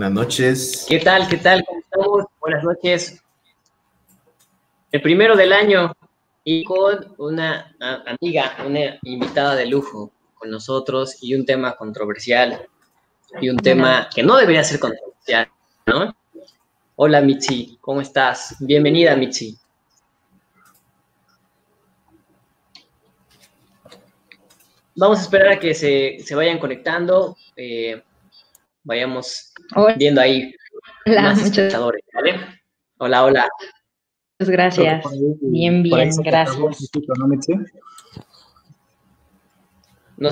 Buenas noches. ¿Qué tal? ¿Qué tal? ¿Cómo estamos? Buenas noches. El primero del año y con una amiga, una invitada de lujo con nosotros y un tema controversial y un tema que no debería ser controversial, ¿no? Hola Michi, ¿cómo estás? Bienvenida Michi. Vamos a esperar a que se, vayan conectando, eh, vayamos viendo ahí hola, más espectadores, ¿vale? Hola, hola. Muchas gracias. Bien, bien, gracias. ¿Nos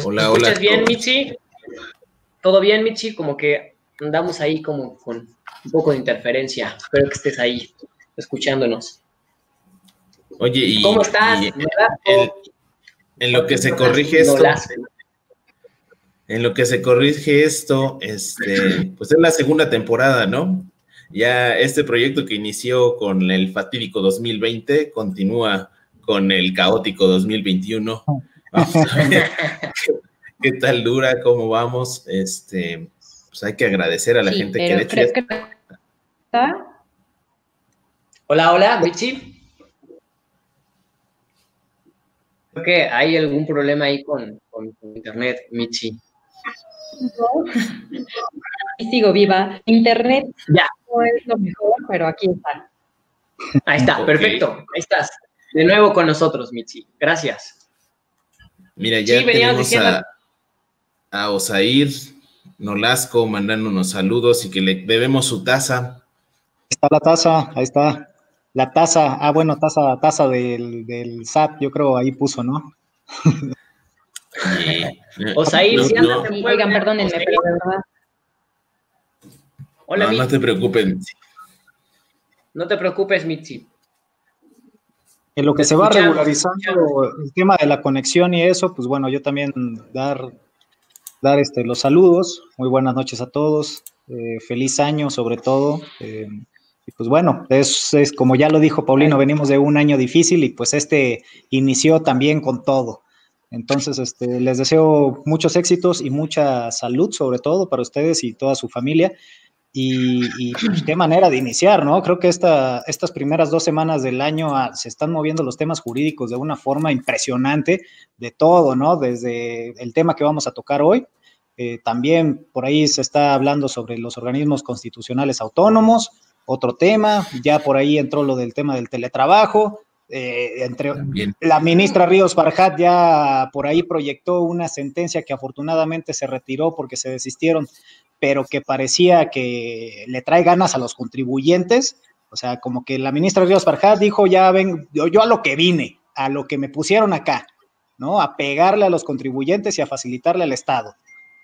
escuchas bien, Michi? ¿Todo bien, Michi? Como que andamos ahí como con un poco de interferencia. Espero que estés ahí escuchándonos. Oye, y, ¿cómo estás? en lo que se corrige esto. En lo que se corrige esto, este, pues es la segunda temporada, ¿no? Ya este proyecto que inició con el fatídico 2020 continúa con el caótico 2021. Vamos a ver qué, tal dura, cómo vamos. Este, pues hay que agradecer a la gente que de hecho. Hola, hola, Michi. Creo que hay algún problema ahí con, internet, Michi. Y sigo viva. Internet ya. no es lo mejor, pero aquí está. Ahí está, perfecto. Ahí estás. De nuevo con nosotros, Michi. Gracias. Mira, ya tenemos a, a Osair Nolasco mandándonos saludos y que le debemos su taza. Está la taza, ahí está. La taza, ah, bueno, taza, taza del, del SAT, yo creo ahí puso, ¿no? Osair, si no, Oigan, perdónenme, pero de verdad. Hola, no, no te preocupes. No te preocupes, Mitzi. En lo que se va regularizando el tema de la conexión y eso, pues bueno, yo también dar, dar este, los saludos. Muy buenas noches a todos. Eh, feliz año, sobre todo. Eh, y pues bueno, es, es, como ya lo dijo Paulino, venimos de un año difícil y pues este inició también con todo. Entonces, este, les deseo muchos éxitos y mucha salud, sobre todo para ustedes y toda su familia. Y, pues, qué manera de iniciar, ¿no? Creo que esta, estas primeras dos semanas del año ah, se están moviendo los temas jurídicos de una forma impresionante de todo, ¿no? Desde el tema que vamos a tocar hoy. Eh, también por ahí se está hablando sobre los organismos constitucionales autónomos, otro tema, ya por ahí entró lo del tema del teletrabajo, eh, entre la ministra Ríos Farjat ya por ahí proyectó una sentencia que afortunadamente se retiró porque se desistieron pero que parecía que le trae ganas a los contribuyentes. O sea, como que la ministra Ríos Farjat dijo, ya ven, yo, a lo que vine, a lo que me pusieron acá, ¿no? A pegarle a los contribuyentes y a facilitarle al Estado.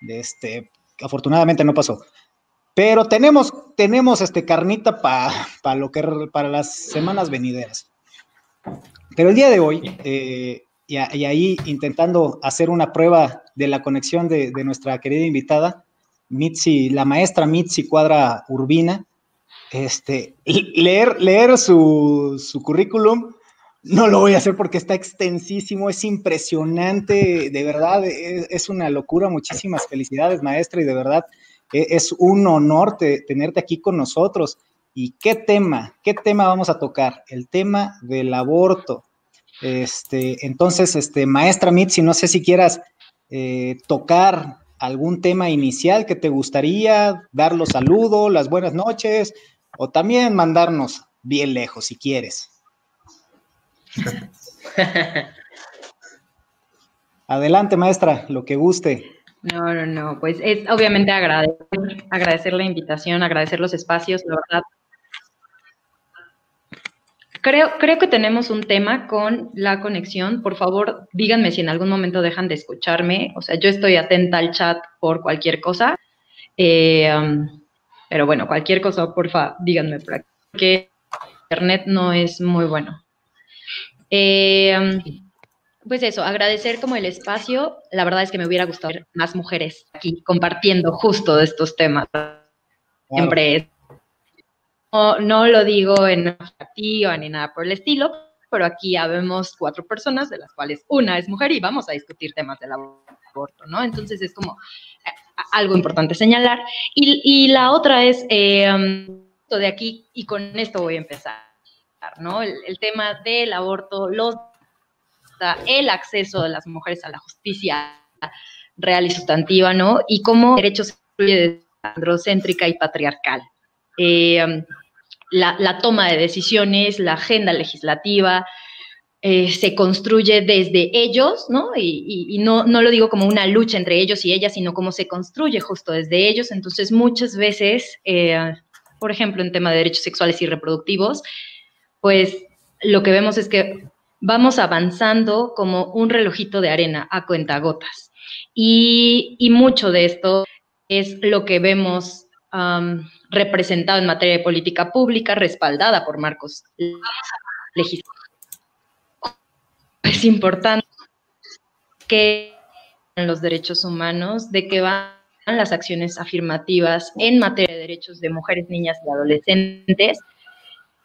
Este, afortunadamente no pasó. Pero tenemos, tenemos este carnita para lo que para las semanas venideras. Pero el día de hoy, eh, y, ahí intentando hacer una prueba de la conexión de, de nuestra querida invitada, Mitzi, la maestra Mitzi Cuadra Urbina, este, leer, leer su, currículum, no lo voy a hacer porque está extensísimo, es impresionante, de verdad, es, una locura. Muchísimas felicidades, maestra, y de verdad e, es un honor tenerte aquí con nosotros. ¿Y qué tema? ¿Qué tema vamos a tocar? El tema del aborto. Este, entonces, este, maestra Mitzi, no sé si quieras eh, tocar algún tema inicial que te gustaría, dar los saludos, las buenas noches, o también mandarnos bien lejos si quieres. Adelante, maestra, lo que guste. No, no, no, pues es obviamente agradecer, agradecer la invitación, agradecer los espacios, la verdad, Creo, creo que tenemos un tema con la conexión. Por favor, díganme si en algún momento dejan de escucharme. O sea, yo estoy atenta al chat por cualquier cosa. Eh, um, pero bueno, cualquier cosa, porfa, díganme, porque Internet no es muy bueno. Eh, um, pues eso, agradecer como el espacio. La verdad es que me hubiera gustado ver más mujeres aquí compartiendo justo de estos temas. Siempre es no, lo digo en negativa ni nada por el estilo, pero aquí habemos cuatro personas, de las cuales una es mujer y vamos a discutir temas del aborto, ¿no? Entonces es como, algo importante señalar. Y, la otra es, eh, de aquí, y con esto voy a empezar, ¿no? El, tema del aborto, los el acceso de las mujeres a la justicia real y sustantiva, ¿no? Y cómo derechos se androcéntrica y patriarcal. Eh, la, toma de decisiones, la agenda legislativa, eh, se construye desde ellos, ¿no? Y, no, no, lo digo como una lucha entre ellos y ellas, sino como se construye justo desde ellos. Entonces, muchas veces, eh, por ejemplo, en tema de derechos sexuales y reproductivos, pues lo que vemos es que vamos avanzando como un relojito de arena a cuentagotas. Y, y mucho de esto es lo que vemos representado en materia de política pública, respaldada por marcos legislativos. Es importante que los derechos humanos, de que van las acciones afirmativas en materia de derechos de mujeres, niñas y adolescentes,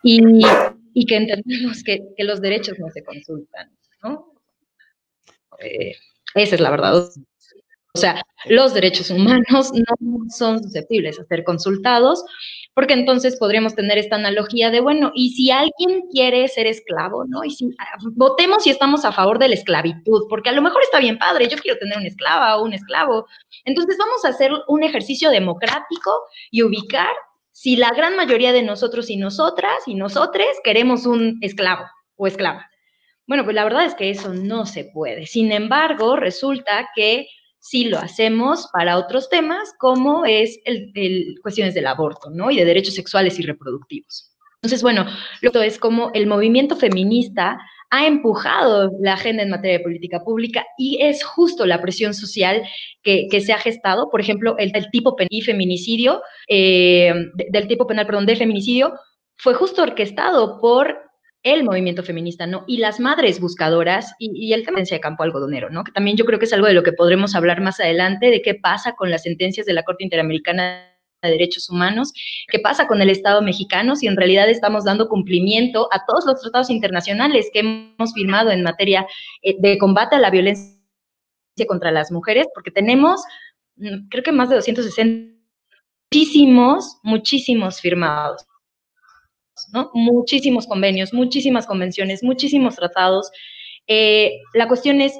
y que entendemos que, los derechos no se consultan. Eh, esa es la verdad. O sea, los derechos humanos no son susceptibles a ser consultados, porque entonces podríamos tener esta analogía de, bueno, y si alguien quiere ser esclavo, ¿no? Y si ah, votemos si estamos a favor de la esclavitud, porque a lo mejor está bien padre, yo quiero tener una esclava o un esclavo. Entonces vamos a hacer un ejercicio democrático y ubicar si la gran mayoría de nosotros y nosotras y nosotres queremos un esclavo o esclava. Bueno, pues la verdad es que eso no se puede. Sin embargo, resulta que sí lo hacemos para otros temas, como es el, cuestiones del aborto, ¿no? Y de derechos sexuales y reproductivos. Entonces, bueno, lo es como el movimiento feminista ha empujado la agenda en materia de política pública y es justo la presión social que, se ha gestado. Por ejemplo, el, tipo penal y feminicidio, eh, del tipo penal, perdón, de feminicidio, fue justo orquestado por el movimiento feminista, ¿no? Y las madres buscadoras y, el tema de campo algodonero, ¿no? Que también yo creo que es algo de lo que podremos hablar más adelante, de qué pasa con las sentencias de la Corte Interamericana de Derechos Humanos, qué pasa con el Estado mexicano si en realidad estamos dando cumplimiento a todos los tratados internacionales que hemos firmado en materia eh, de combate a la violencia contra las mujeres, porque tenemos, mm, creo que más de 260, muchísimos, muchísimos firmados, Muchísimos convenios, muchísimas convenciones, muchísimos tratados. Eh, la cuestión es,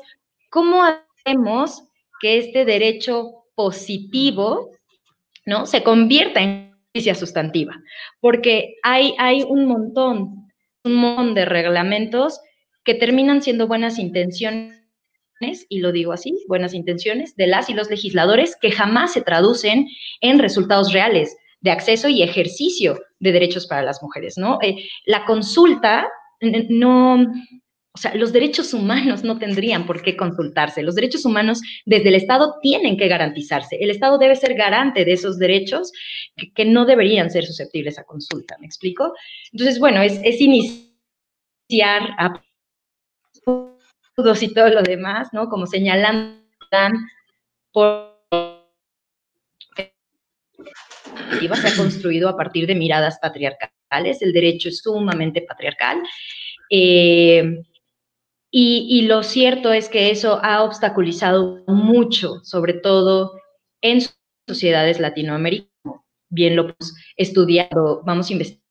¿cómo hacemos que este derecho positivo ¿no? Se convierta en justicia sustantiva, porque hay, hay un montón, un montón de reglamentos que terminan siendo buenas intenciones, y lo digo así, buenas intenciones de las y los legisladores que jamás se traducen en resultados reales de acceso y ejercicio de derechos para las mujeres, ¿no? Eh, la consulta no, o sea, los derechos humanos no tendrían por qué consultarse. Los derechos humanos desde el Estado tienen que garantizarse. El Estado debe ser garante de esos derechos que, no deberían ser susceptibles a consulta. ¿Me explico? Entonces, bueno, es, iniciar a y todo lo demás, ¿no? Como señalan por se ha construido a partir de miradas patriarcales, el derecho es sumamente patriarcal. Eh, y, lo cierto es que eso ha obstaculizado mucho, sobre todo en sociedades latinoamericanas. Bien lo hemos estudiado, vamos a investigar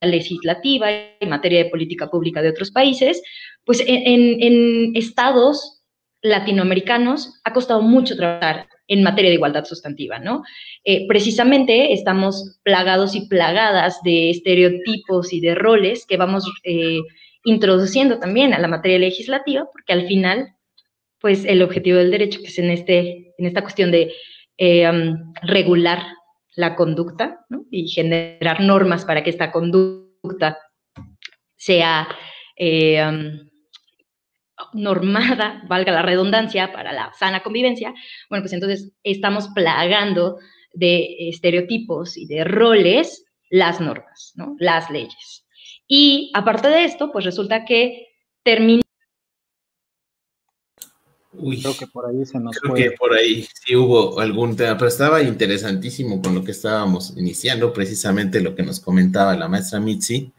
la legislativa en materia de política pública de otros países, pues en, estados latinoamericanos ha costado mucho trabajar en materia de igualdad sustantiva, ¿no? Eh, precisamente estamos plagados y plagadas de estereotipos y de roles que vamos eh, introduciendo también a la materia legislativa, porque al final, pues el objetivo del derecho, que es en, este, en esta cuestión de eh, regular la conducta y generar normas para que esta conducta sea normada, valga la redundancia, para la sana convivencia, bueno, pues entonces estamos plagando de estereotipos y de roles las normas, ¿no? las leyes. Y aparte de esto, pues resulta que termina. Uy, creo que por ahí se nos Creo que por ahí sí hubo algún tema, pero estaba interesantísimo con lo que estábamos iniciando, precisamente lo que nos comentaba la maestra Mitzi.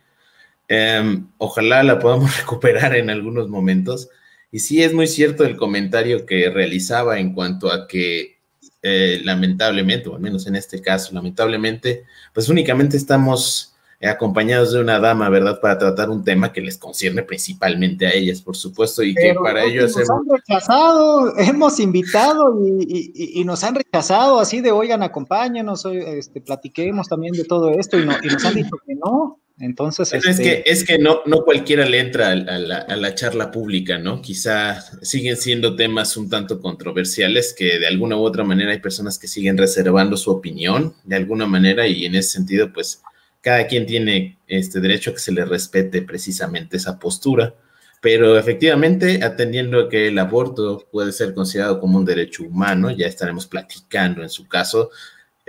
Em, ojalá la podamos recuperar en algunos momentos. Y sí es muy cierto el comentario que realizaba en cuanto a que eh, lamentablemente, o al menos en este caso, lamentablemente, pues únicamente estamos acompañados de una dama, ¿verdad? Para tratar un tema que les concierne principalmente a ellas, por supuesto, y que para ellos nos han rechazado, hemos invitado y, nos han rechazado así de, oigan, acompáñanos, este, platiquemos también de todo esto y, no, y nos han dicho que no. Entonces, es que, este es que no, no cualquiera le entra a la, a la, charla pública, ¿no? Quizá siguen siendo temas un tanto controversiales que de alguna u otra manera hay personas que siguen reservando su opinión de alguna manera y en ese sentido, pues cada quien tiene este derecho a que se le respete precisamente esa postura. Pero efectivamente, atendiendo a que el aborto puede ser considerado como un derecho humano, ya estaremos platicando en su caso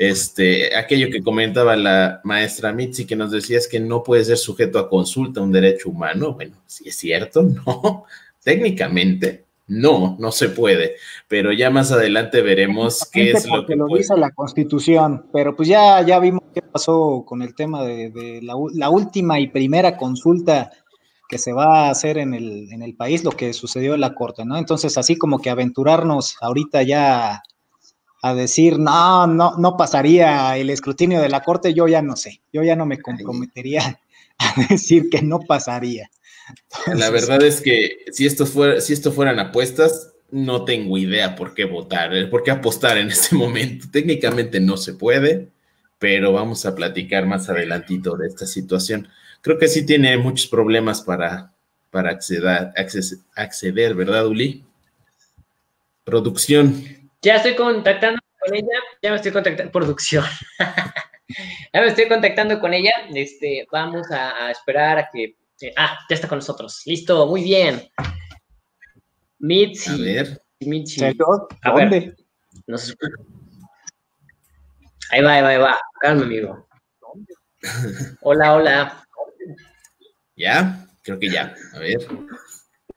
este, aquello que comentaba la maestra Mitzi, que nos decía es que no puede ser sujeto a consulta un derecho humano. Bueno, si es cierto, no. Técnicamente, no, no se puede. Pero ya más adelante veremos qué es lo que lo dice la Constitución. Pero pues ya, ya vimos qué pasó con el tema de, la, la, última y primera consulta que se va a hacer en el, en el país, lo que sucedió en la Corte, ¿no? Entonces, así como que aventurarnos ahorita ya a decir, no, no, no pasaría el escrutinio de la Corte, yo ya no sé, yo ya no me comprometería a decir que no pasaría. la verdad es que si esto, fuera, si esto fueran apuestas, no tengo idea por qué votar, eh, por qué apostar en este momento. Técnicamente no se puede, pero vamos a platicar más adelantito de esta situación. Creo que sí tiene muchos problemas para, para acceder, acceder, ¿verdad, Uli? Producción. Ya estoy contactando con ella, ya me estoy contactando, producción. ya me estoy contactando con ella. Este, vamos a, esperar a que. ah, ya está con nosotros. Listo, muy bien. Mitzi. A ver. Mitzi. A ver. Ahí va, ahí va, ahí va. Calma, amigo. Hola, hola. ¿Ya? Creo que ya. A ver.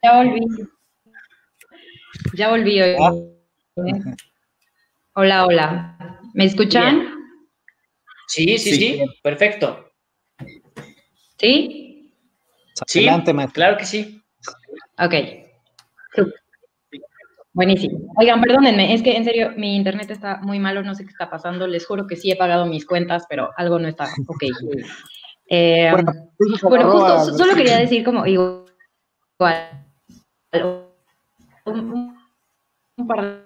Ya volví. Ya volví hoy. Hola, hola. ¿Me escuchan? Sí, sí, sí, perfecto. ¿Sí? Sí, claro que sí. Ok. Buenísimo. Oigan, perdónenme, es que en serio mi internet está muy malo, no sé qué está pasando. Les juro que sí he pagado mis cuentas, pero algo no está ok. Eh, bueno, justo, solo quería decir como igual un, un par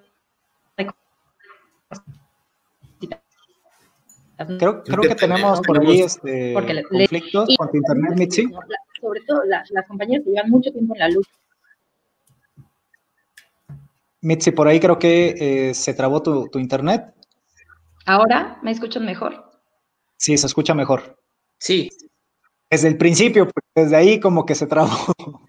Creo, creo que tenemos por ahí este, conflictos con tu internet, Mitzi. Sobre todo las, compañías que llevan mucho tiempo en la luz. Mitzi, por ahí creo que eh, se trabó tu, tu, internet. ¿Ahora me escuchan mejor? Sí, se escucha mejor. Sí. Desde el principio, pues, desde ahí como que se trabó.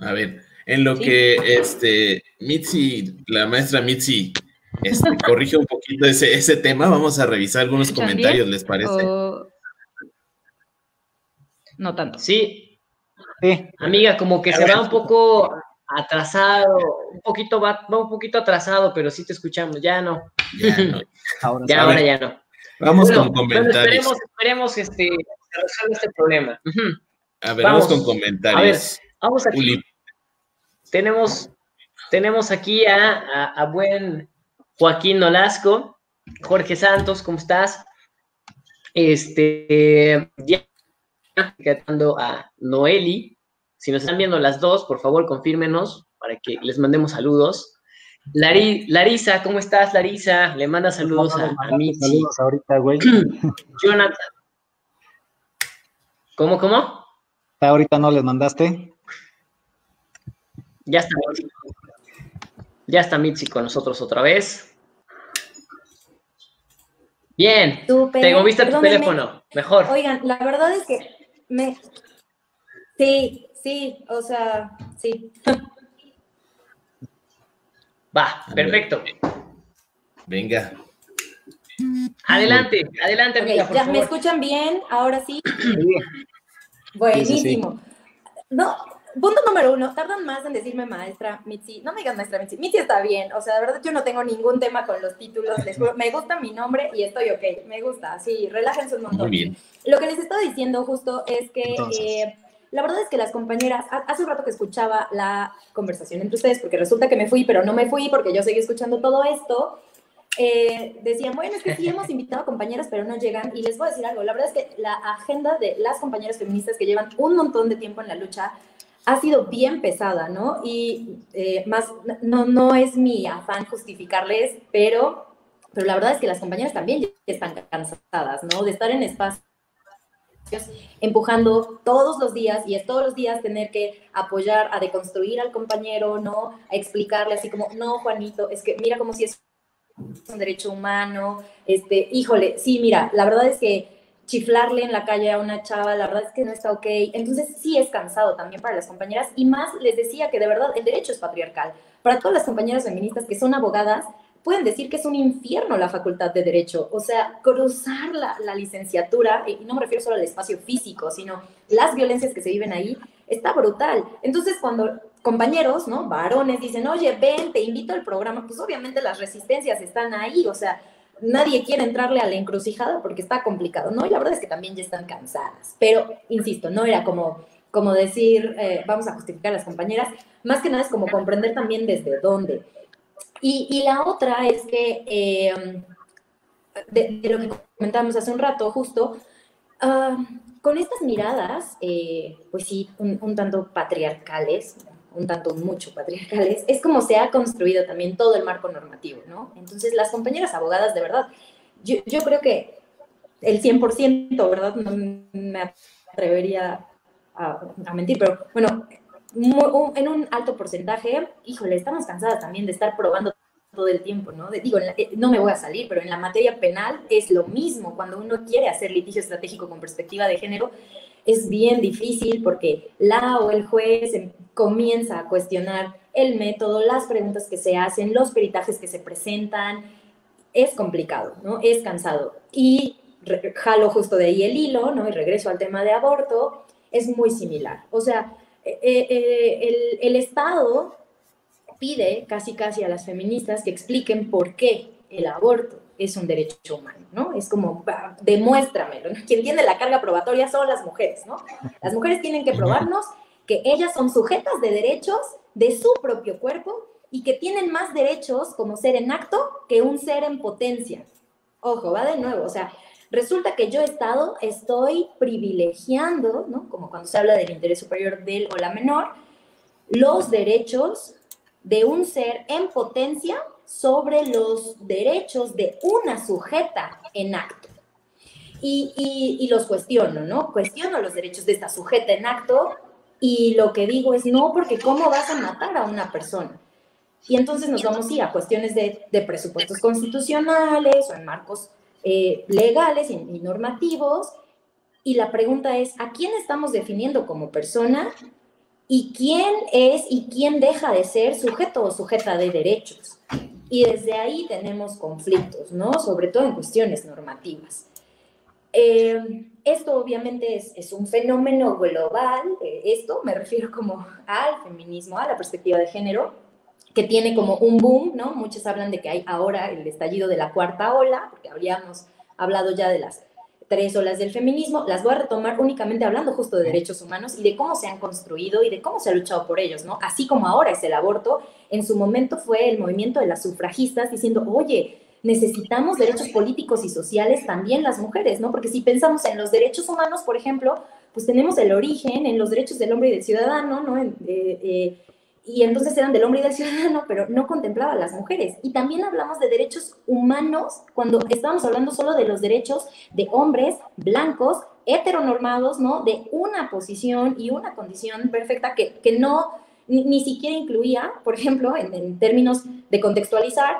A ver, en lo que este Mitzi, la maestra Mitzi, este, corrige un poquito ese, ese tema, vamos a revisar algunos comentarios, ¿les parece? No tanto. Sí. Amiga, como que se va un poco atrasado, un poquito va, un poquito atrasado, pero sí te escuchamos, ya no. Ya, no. ahora, ya, ahora ya no. Vamos con comentarios. esperemos, esperemos este, resuelva este problema. A ver, vamos, con comentarios. A ver, vamos aquí tenemos, tenemos aquí a, buen Joaquín Nolasco, Jorge Santos, ¿cómo estás? Este, ya a Noeli. Si nos están viendo las dos, por favor, confírmenos para que les mandemos saludos. Larisa, ¿cómo estás, Larisa? Le manda saludos a, a Saludos ahorita, güey. Jonathan. ¿Cómo, cómo? Ahorita no les mandaste. Ya está Ya está Mitzi con nosotros otra vez. Bien. te moviste tu teléfono. Mejor. Oigan, la verdad es que me. Sí, sí, o sea, sí. Va, perfecto. Venga. Adelante, adelante, amiga, ya ¿Me escuchan bien? Ahora sí. Buenísimo. No, punto número uno, tardan más en decirme maestra Mitzi. No me digas maestra Mitzi. Mitzi está bien. O sea, de verdad yo no tengo ningún tema con los títulos. Les juro, me gusta mi nombre y estoy ok. Me gusta. Sí, relájense un montón. Muy bien. Lo que les estaba diciendo justo es que eh, la verdad es que las compañeras, hace un rato que escuchaba la conversación entre ustedes, porque resulta que me fui, pero no me fui porque yo seguí escuchando todo esto. Eh, decían, bueno, es que sí hemos invitado a compañeras, pero no llegan. Y les voy a decir algo, la verdad es que la agenda de las compañeras feministas que llevan un montón de tiempo en la lucha ha sido bien pesada, ¿no? Y eh, más, no, no es mi afán justificarles, pero, pero la verdad es que las compañeras también están cansadas, ¿no? De estar en espacios empujando todos los días y es todos los días tener que apoyar a deconstruir al compañero, ¿no? A explicarle así como, no, Juanito, es que mira como si es un derecho humano, este, híjole, sí, mira, la verdad es que chiflarle en la calle a una chava, la verdad es que no está ok. Entonces sí es cansado también para las compañeras y más les decía que de verdad el derecho es patriarcal. Para todas las compañeras feministas que son abogadas, pueden decir que es un infierno la facultad de derecho. O sea, cruzar la, la licenciatura, y no me refiero solo al espacio físico, sino las violencias que se viven ahí, está brutal. Entonces cuando compañeros, ¿no? Varones dicen, oye, ven, te invito al programa, pues obviamente las resistencias están ahí, o sea, nadie quiere entrarle a la encrucijada porque está complicado, ¿no? Y la verdad es que también ya están cansadas, pero, insisto, no era como, como decir, eh, vamos a justificar a las compañeras, más que nada es como comprender también desde dónde. Y, la otra es que, eh, de, lo que comentamos hace un rato, justo, ah, con estas miradas, eh, pues sí, un tanto patriarcales, un tanto mucho patriarcales, es como se ha construido también todo el marco normativo, ¿no? Entonces, las compañeras abogadas, de verdad, yo, yo creo que el 100%, ¿verdad? No me atrevería a, a mentir, pero bueno, en un alto porcentaje, híjole, estamos cansadas también de estar probando todo el tiempo, ¿no? digo, eh, no me voy a salir, pero en la materia penal es lo mismo. Cuando uno quiere hacer litigio estratégico con perspectiva de género, es bien difícil porque la o el juez comienza a cuestionar el método, las preguntas que se hacen, los peritajes que se presentan. Es complicado, ¿no? Es cansado. Y jalo justo de ahí el hilo, ¿no? Y regreso al tema de aborto, es muy similar. O sea, eh, eh, el, el Estado pide casi casi a las feministas que expliquen por qué el aborto es un derecho humano, ¿no? Es como, demuéstramelo. Quien tiene la carga probatoria son las mujeres, ¿no? Las mujeres tienen que probarnos que ellas son sujetas de derechos de su propio cuerpo y que tienen más derechos como ser en acto que un ser en potencia. Ojo, va de nuevo, o sea, resulta que yo Estado estoy privilegiando, ¿no? Como cuando se habla del interés superior del o la menor, los derechos de un ser en potencia sobre los derechos de una sujeta en acto. Y, los cuestiono, ¿no? Cuestiono los derechos de esta sujeta en acto y lo que digo es, no, porque ¿cómo vas a matar a una persona? Y entonces nos vamos a ir a cuestiones de, presupuestos constitucionales o en marcos eh, legales y normativos. Y la pregunta es, ¿a quién estamos definiendo como persona y quién es y quién deja de ser sujeto o sujeta de derechos. Y desde ahí tenemos conflictos, ¿no? Sobre todo en cuestiones normativas. Eh, esto obviamente es, un fenómeno global, eh, esto me refiero como al feminismo, a la perspectiva de género, que tiene como un boom, ¿no? Muchos hablan de que hay ahora el estallido de la cuarta ola, porque habíamos hablado ya de las tres olas del feminismo, las voy a retomar únicamente hablando justo de derechos humanos y de cómo se han construido y de cómo se ha luchado por ellos, ¿no? Así como ahora es el aborto, en su momento fue el movimiento de las sufragistas diciendo, oye, necesitamos derechos políticos y sociales también las mujeres, ¿no? Porque si pensamos en los derechos humanos, por ejemplo, pues tenemos el origen en los derechos del hombre y del ciudadano, ¿no? Eh, eh, y entonces eran del hombre y del ciudadano, pero no contemplaba a las mujeres. Y también hablamos de derechos humanos cuando estábamos hablando solo de los derechos de hombres blancos, heteronormados, ¿no? De una posición y una condición perfecta que, que no ni, siquiera incluía, por ejemplo, en, términos de contextualizar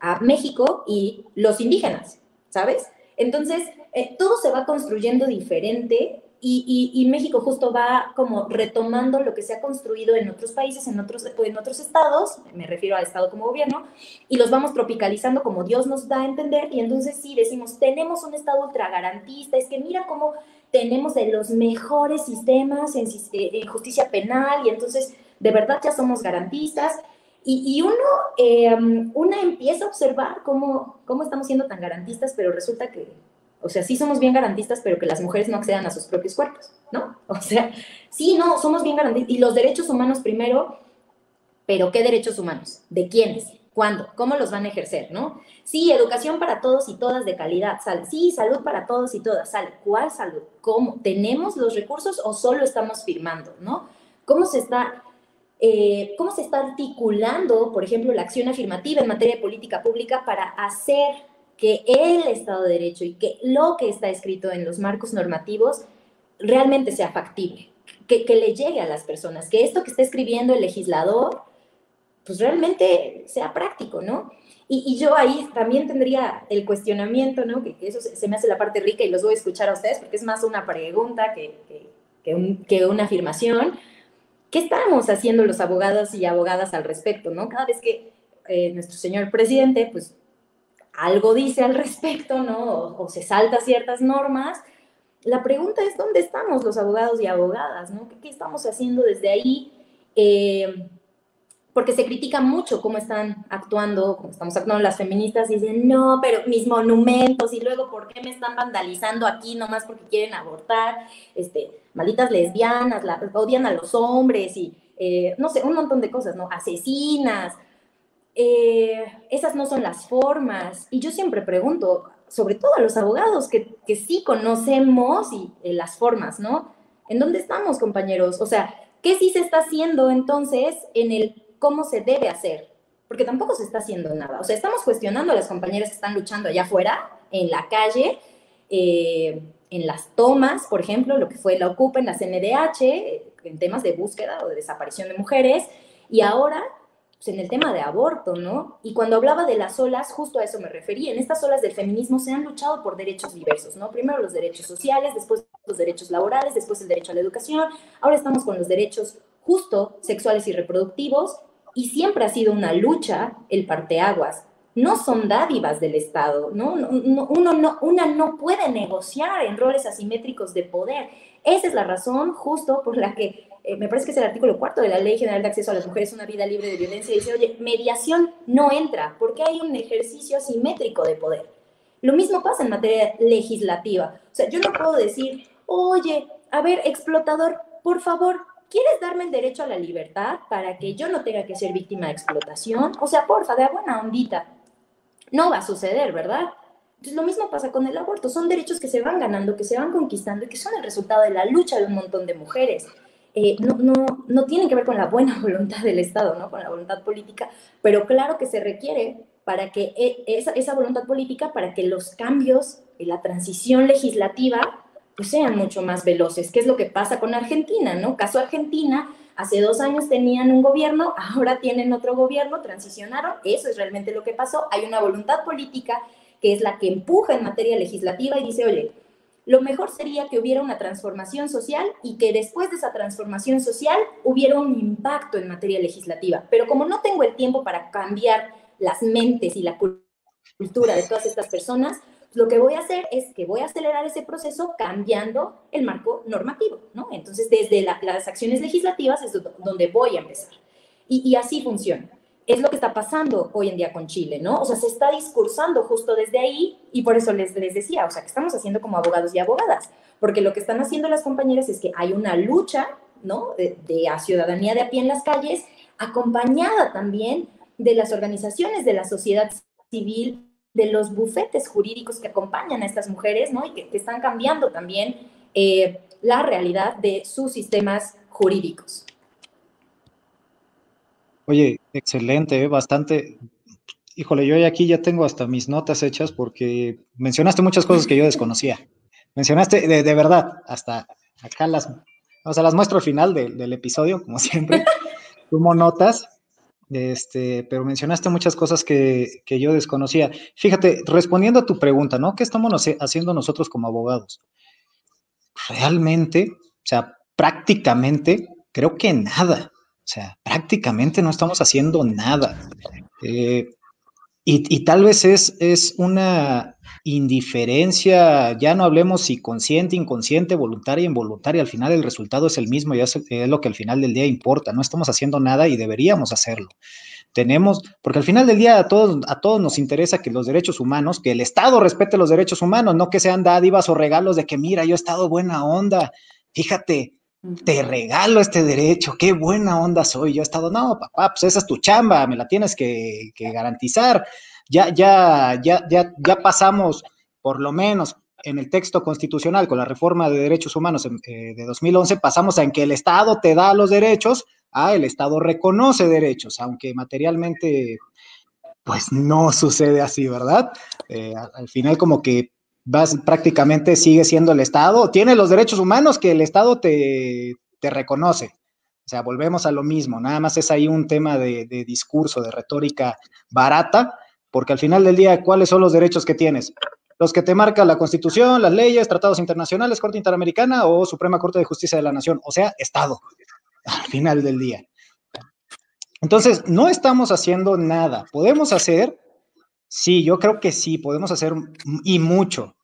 a México y los indígenas, ¿sabes? Entonces, eh, todo se va construyendo diferente y, México justo va como retomando lo que se ha construido en otros países, en otros, en otros estados, me refiero al estado como gobierno, y los vamos tropicalizando como Dios nos da a entender, y entonces sí decimos, tenemos un estado ultra garantista, es que mira cómo tenemos de los mejores sistemas en, en justicia penal, y entonces de verdad ya somos garantistas, y, uno, eh, una empieza a observar cómo, cómo estamos siendo tan garantistas, pero resulta que o sea, sí somos bien garantistas, pero que las mujeres no accedan a sus propios cuerpos, ¿no? O sea, sí, no, somos bien garantistas. Y los derechos humanos primero, pero ¿qué derechos humanos? ¿De quiénes? ¿Cuándo? ¿Cómo los van a ejercer, no? Sí, educación para todos y todas de calidad, sale. Sí, salud para todos y todas, sale. ¿Cuál salud? ¿Cómo? ¿Tenemos los recursos o solo estamos firmando, no? ¿Cómo se está eh, cómo se está articulando, por ejemplo, la acción afirmativa en materia de política pública para hacer que el Estado de Derecho y que lo que está escrito en los marcos normativos realmente sea factible, que, le llegue a las personas, que esto que está escribiendo el legislador, pues realmente sea práctico, ¿no? Y, yo ahí también tendría el cuestionamiento, ¿no? Que, eso se, me hace la parte rica y los voy a escuchar a ustedes porque es más una pregunta que, que, una afirmación. ¿Qué estamos haciendo los abogados y abogadas al respecto, ¿no? Cada vez que eh, nuestro señor presidente, pues algo dice al respecto, ¿no? O, se salta ciertas normas. La pregunta es, ¿dónde estamos los abogados y abogadas, ¿no? ¿Qué, estamos haciendo desde ahí? Eh, porque se critica mucho cómo están actuando, cómo estamos actuando las feministas, y dicen, no, pero mis monumentos, y luego, ¿por qué me están vandalizando aquí nomás porque quieren abortar? Este, malditas lesbianas, odian a los hombres, y eh, no sé, un montón de cosas, ¿no? Asesinas, eh, esas no son las formas. Y yo siempre pregunto, sobre todo a los abogados que, que sí conocemos y, eh, las formas, ¿no? ¿En dónde estamos, compañeros? O sea, ¿qué sí se está haciendo entonces en el cómo se debe hacer? Porque tampoco se está haciendo nada. O sea, estamos cuestionando a las compañeras que están luchando allá afuera, en la calle, eh, en las tomas, por ejemplo, lo que fue la Ocupa en la CNDH, en temas de búsqueda o de desaparición de mujeres, y ahora pues, en el tema de aborto, ¿no? Y cuando hablaba de las olas, justo a eso me refería. En estas olas del feminismo se han luchado por derechos diversos, ¿no? Primero los derechos sociales, después los derechos laborales, después el derecho a la educación. Ahora estamos con los derechos justo sexuales y reproductivos y siempre ha sido una lucha el parteaguas. No son dádivas del Estado, ¿no? uno no, una no puede negociar en roles asimétricos de poder. Esa es la razón justo por la que eh, me parece que es el artículo cuarto de la Ley General de Acceso a las Mujeres una Vida Libre de Violencia, dice, oye, mediación no entra porque hay un ejercicio asimétrico de poder. Lo mismo pasa en materia legislativa. O sea, yo no puedo decir, oye, a ver, explotador, por favor, ¿quieres darme el derecho a la libertad para que yo no tenga que ser víctima de explotación? O sea, porfa, de buena ondita. No va a suceder, ¿verdad? Entonces, lo mismo pasa con el aborto. Son derechos que se van ganando, que se van conquistando y que son el resultado de la lucha de un montón de mujeres. Eh, no, no, no tienen que ver con la buena voluntad del Estado, ¿no? con la voluntad política, pero claro que se requiere para que e, esa, esa voluntad política, para que los cambios y la transición legislativa pues sean mucho más veloces. ¿Qué es lo que pasa con Argentina? ¿no? Caso Argentina, hace dos años tenían un gobierno, ahora tienen otro gobierno, transicionaron, eso es realmente lo que pasó. Hay una voluntad política que es la que empuja en materia legislativa y dice, oye, lo mejor sería que hubiera una transformación social y que después de esa transformación social hubiera un impacto en materia legislativa. Pero como no tengo el tiempo para cambiar las mentes y la cultura de todas estas personas, lo que voy a hacer es que voy a acelerar ese proceso cambiando el marco normativo, ¿no? Entonces, desde las acciones legislativas es donde voy a empezar. Y, y así funciona es lo que está pasando hoy en día con Chile, ¿no? O sea, se está discursando justo desde ahí y por eso les, les decía, o sea, que estamos haciendo como abogados y abogadas, porque lo que están haciendo las compañeras es que hay una lucha, ¿no? De, de ciudadanía de a pie en las calles, acompañada también de las organizaciones de la sociedad civil, de los bufetes jurídicos que acompañan a estas mujeres, ¿no? Y que, están cambiando también eh, la realidad de sus sistemas jurídicos. Oye, excelente, ¿eh? bastante. Híjole, yo aquí ya tengo hasta mis notas hechas porque mencionaste muchas cosas que yo desconocía. Mencionaste de, verdad, hasta acá las, o sea, las muestro al final del episodio, como siempre. Tomo notas, este, pero mencionaste muchas cosas que, que, yo desconocía. Fíjate, respondiendo a tu pregunta, ¿no? ¿Qué estamos haciendo nosotros como abogados? realmente, o sea, prácticamente, creo que nada. O sea, prácticamente no estamos haciendo nada. Eh, y, tal vez es, es una indiferencia, ya no hablemos si consciente, inconsciente, voluntaria, involuntaria, al final el resultado es el mismo y es, es lo que al final del día importa. No estamos haciendo nada y deberíamos hacerlo tenemos, porque al final del día a todos, a todos nos interesa que los derechos humanos, que el Estado respete los derechos humanos, no que sean dádivas o regalos de que mira, yo he estado buena onda, fíjate, te regalo este derecho, qué buena onda soy, yo he estado, no, papá, pues esa es tu chamba, me la tienes que, garantizar. Ya, ya, ya, ya, ya pasamos, por lo menos en el texto constitucional con la reforma de derechos humanos eh, de 2011, pasamos a en que el Estado te da los derechos, a el Estado reconoce derechos, aunque materialmente, pues no sucede así, ¿verdad? Eh, al final como que vas, prácticamente sigue siendo el Estado, tiene los derechos humanos que el Estado te, reconoce. O sea, volvemos a lo mismo, nada más es ahí un tema de, de discurso, de retórica barata, porque al final del día, ¿cuáles son los derechos que tienes? los que te marca la Constitución, las leyes, tratados internacionales, Corte Interamericana o Suprema Corte de Justicia de la Nación, o sea, Estado, al final del día. Entonces, no estamos haciendo nada. ¿Podemos hacer? Sí, yo creo que sí, podemos hacer y mucho.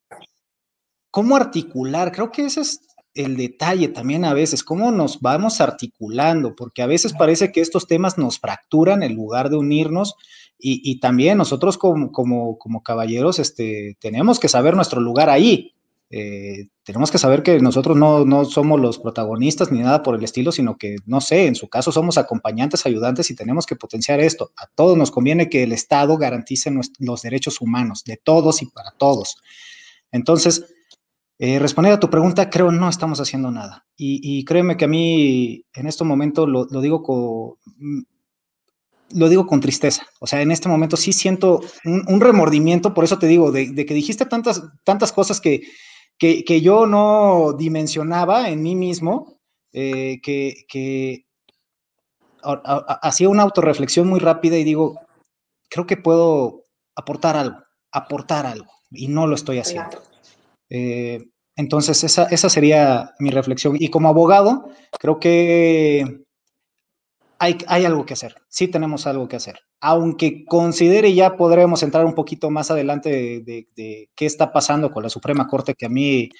¿Cómo articular? Creo que ese es el detalle también a veces, cómo nos vamos articulando, porque a veces parece que estos temas nos fracturan en lugar de unirnos y, también nosotros como, como, como, caballeros este, tenemos que saber nuestro lugar ahí. Eh, tenemos que saber que nosotros no, no, somos los protagonistas ni nada por el estilo, sino que, no sé, en su caso somos acompañantes, ayudantes y tenemos que potenciar esto. A todos nos conviene que el Estado garantice los derechos humanos de todos y para todos. Entonces, eh, responder a tu pregunta, creo no estamos haciendo nada. Y, créeme que a mí en este momento lo, digo con lo digo con tristeza. O sea, en este momento sí siento un, remordimiento, por eso te digo, de, que dijiste tantas, tantas cosas que, que, yo no dimensionaba en mí mismo, eh, que, hacía una autorreflexión muy rápida y digo, creo que puedo aportar algo, aportar algo, y no lo estoy haciendo. Eh, entonces, esa, esa sería mi reflexión. Y como abogado, creo que hay, algo que hacer, sí tenemos algo que hacer. Aunque considere ya podremos entrar un poquito más adelante de, qué está pasando con la Suprema Corte, que a mí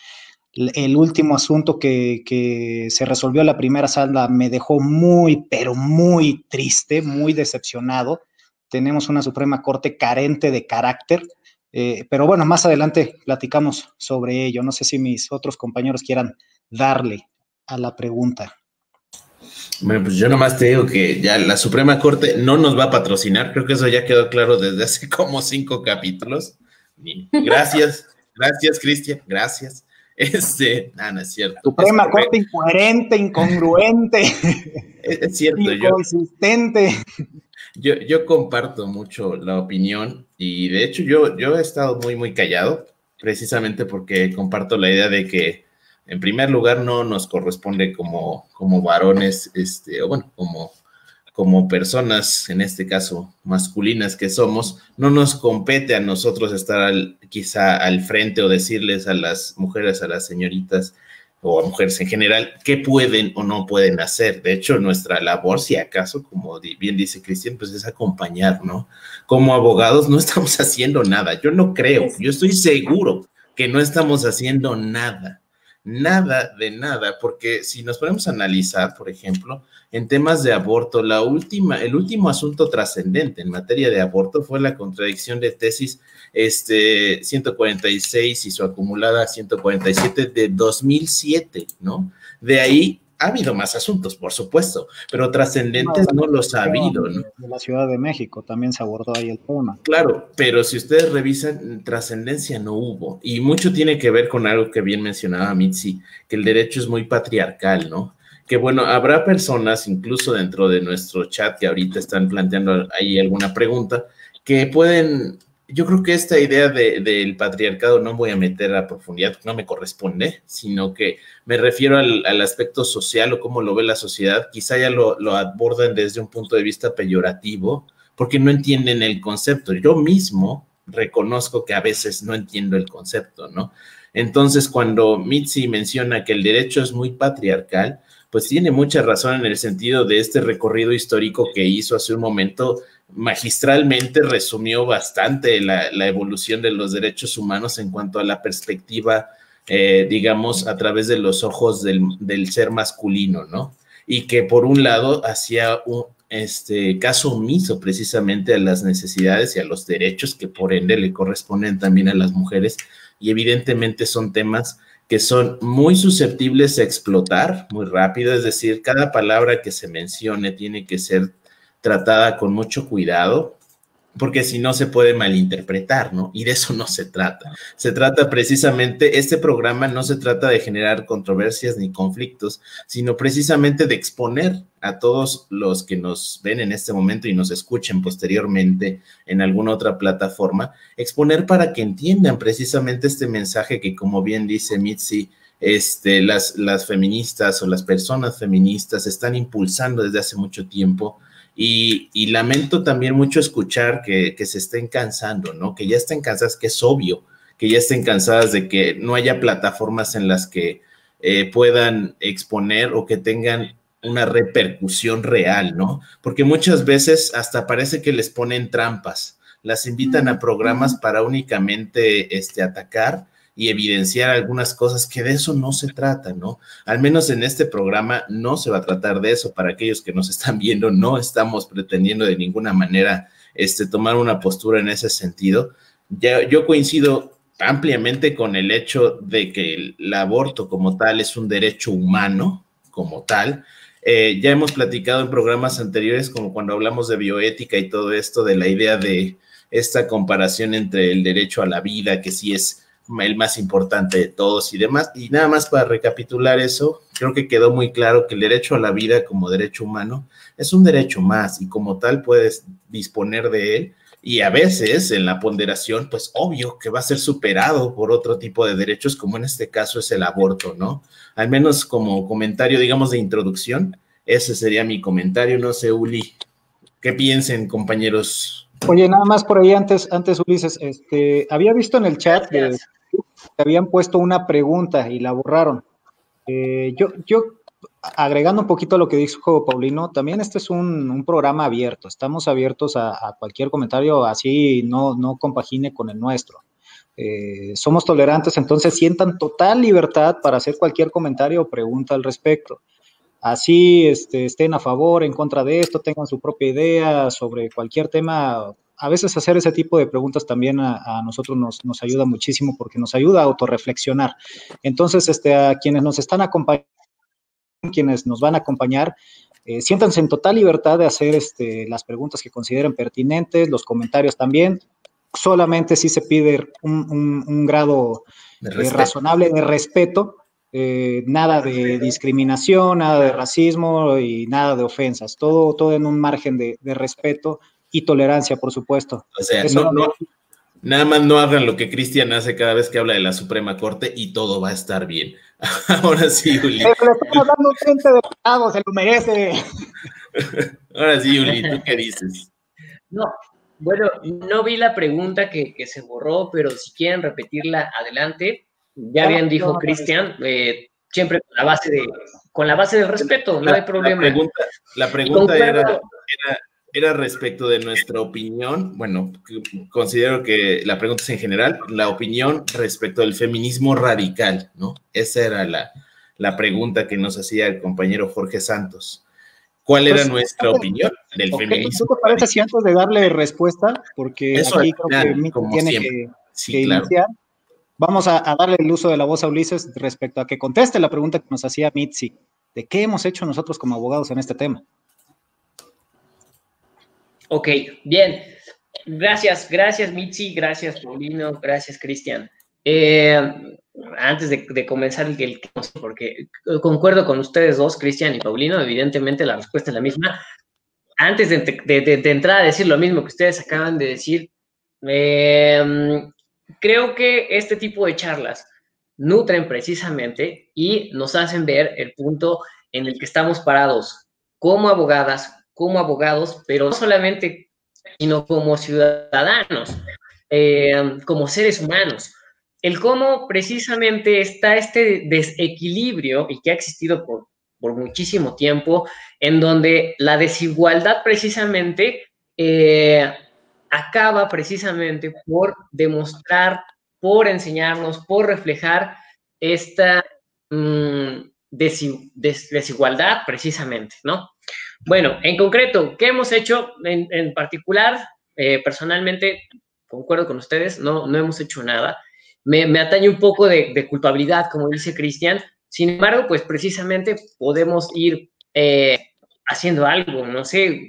el último asunto que, se resolvió la primera sala me dejó muy, pero muy triste, muy decepcionado. Tenemos una Suprema Corte carente de carácter, eh, pero bueno, más adelante platicamos sobre ello. No sé si mis otros compañeros quieran darle a la pregunta. Bueno, pues yo nomás te digo que ya la Suprema Corte no nos va a patrocinar, creo que eso ya quedó claro desde hace como cinco capítulos. Gracias, gracias Cristian, gracias. Este, ah, no es cierto. Suprema Corte incoherente, incongruente. Es, cierto, inconsistente. Yo, yo, comparto mucho la opinión y de hecho yo, yo he estado muy, muy callado, precisamente porque comparto la idea de que en primer lugar, no nos corresponde como, como varones, este, o bueno, como, como personas, en este caso masculinas que somos, no nos compete a nosotros estar quizá al frente o decirles a las mujeres, a las señoritas o a mujeres en general, qué pueden o no pueden hacer. De hecho, nuestra labor, si acaso, como bien dice Cristian, pues es acompañar, ¿no? Como abogados no estamos haciendo nada. Yo no creo, yo estoy seguro que no estamos haciendo nada nada de nada, porque si nos ponemos a analizar, por ejemplo, en temas de aborto, la última, el último asunto trascendente en materia de aborto fue la contradicción de tesis este, 146 y su acumulada 147 de 2007, ¿no? De ahí ha habido más asuntos, por supuesto, pero trascendentes no, los ha habido. ¿no? De la Ciudad de México también se abordó ahí el tema. Claro, pero si ustedes revisan, trascendencia no hubo. Y mucho tiene que ver con algo que bien mencionaba Mitzi, que el derecho es muy patriarcal, ¿no? Que bueno, habrá personas, incluso dentro de nuestro chat, que ahorita están planteando ahí alguna pregunta, que pueden yo creo que esta idea del patriarcado no voy a meter a profundidad, no me corresponde, sino que me refiero al, aspecto social o cómo lo ve la sociedad. Quizá ya lo, lo, abordan desde un punto de vista peyorativo, porque no entienden el concepto. Yo mismo reconozco que a veces no entiendo el concepto, ¿no? Entonces, cuando Mitzi menciona que el derecho es muy patriarcal, pues tiene mucha razón en el sentido de este recorrido histórico que hizo hace un momento. Magistralmente resumió bastante la, evolución de los derechos humanos en cuanto a la perspectiva, eh, digamos, a través de los ojos del, ser masculino, ¿no? Y que por un lado hacía un este, caso omiso precisamente a las necesidades y a los derechos que por ende le corresponden también a las mujeres y evidentemente son temas que son muy susceptibles a explotar muy rápido, es decir, cada palabra que se mencione tiene que ser tratada con mucho cuidado, porque si no se puede malinterpretar, ¿no? Y de eso no se trata. Se trata precisamente, este programa no se trata de generar controversias ni conflictos, sino precisamente de exponer a todos los que nos ven en este momento y nos escuchen posteriormente en alguna otra plataforma, exponer para que entiendan precisamente este mensaje que, como bien dice Mitzi, este, las, las feministas o las personas feministas están impulsando desde hace mucho tiempo y, lamento también mucho escuchar que, se estén cansando, ¿no? Que ya estén cansadas, que es obvio, que ya estén cansadas de que no haya plataformas en las que eh, puedan exponer o que tengan una repercusión real, ¿no? Porque muchas veces hasta parece que les ponen trampas, las invitan a programas para únicamente este, atacar y evidenciar algunas cosas que de eso no se trata, ¿no? Al menos en este programa no se va a tratar de eso. Para aquellos que nos están viendo, no estamos pretendiendo de ninguna manera este, tomar una postura en ese sentido. Ya, yo coincido ampliamente con el hecho de que el, aborto como tal es un derecho humano, como tal. Eh, ya hemos platicado en programas anteriores, como cuando hablamos de bioética y todo esto, de la idea de esta comparación entre el derecho a la vida, que sí es el más importante de todos y demás. Y nada más para recapitular eso, creo que quedó muy claro que el derecho a la vida como derecho humano es un derecho más y como tal puedes disponer de él. Y a veces en la ponderación, pues obvio que va a ser superado por otro tipo de derechos, como en este caso es el aborto, ¿no? Al menos como comentario, digamos, de introducción, ese sería mi comentario. No sé, Uli, ¿qué piensen, compañeros? Oye, nada más por ahí antes, antes Ulises, este, había visto en el chat de, habían puesto una pregunta y la borraron. Eh, yo, yo, agregando un poquito a lo que dijo Paulino, también este es un, programa abierto. Estamos abiertos a, cualquier comentario, así no, no compagine con el nuestro. Eh, somos tolerantes, entonces sientan total libertad para hacer cualquier comentario o pregunta al respecto. Así este, estén a favor, en contra de esto, tengan su propia idea sobre cualquier tema, a veces hacer ese tipo de preguntas también a, nosotros nos, nos, ayuda muchísimo porque nos ayuda a autorreflexionar. Entonces, este, a quienes nos están acompañando, quienes nos van a acompañar, eh, siéntanse en total libertad de hacer este, las preguntas que consideren pertinentes, los comentarios también. Solamente si se pide un, grado eh, razonable de respeto, eh, nada de discriminación, nada de racismo y nada de ofensas, todo, todo en un margen de, de respeto y tolerancia, por supuesto. O sea, no, nada más no hagan lo que Cristian hace cada vez que habla de la Suprema Corte y todo va a estar bien. Ahora sí, Uli. Le estamos dando gente de pagos, se lo merece. Ahora sí, Uli, ¿tú qué dices? No, bueno, no vi la pregunta que, se borró, pero si quieren repetirla, adelante. Ya bien dijo Cristian, eh, siempre con la base de con la base del respeto, no hay problema. La pregunta, la pregunta era, era respecto de nuestra opinión, bueno, considero que la pregunta es en general, la opinión respecto del feminismo radical, ¿no? Esa era la, la pregunta que nos hacía el compañero Jorge Santos. ¿Cuál era pues, nuestra opinión del feminismo? ¿Qué te parece si antes de darle respuesta, porque aquí creo que tiene que, iniciar, vamos a, a, darle el uso de la voz a Ulises respecto a que conteste la pregunta que nos hacía Mitzi, de qué hemos hecho nosotros como abogados en este tema. Ok, bien. Gracias, gracias Mitzi, gracias Paulino, gracias Cristian. Eh, antes de, comenzar el, porque concuerdo con ustedes dos, Cristian y Paulino, evidentemente la respuesta es la misma. Antes de, entrar a decir lo mismo que ustedes acaban de decir, em, creo que este tipo de charlas nutren precisamente y nos hacen ver el punto en el que estamos parados como abogadas, como abogados, pero no solamente, sino como ciudadanos, eh, como seres humanos. el cómo precisamente está este desequilibrio y que ha existido por, por muchísimo tiempo, en donde la desigualdad precisamente eh, acaba precisamente por demostrar, por enseñarnos, por reflejar esta mm, desigualdad precisamente, ¿no? Bueno, en concreto, ¿qué hemos hecho en, particular? Eh, personalmente, concuerdo con ustedes, no, no hemos hecho nada. Me, atañe un poco de, culpabilidad, como dice Cristian. Sin embargo, pues precisamente podemos ir eh, haciendo algo, no sé,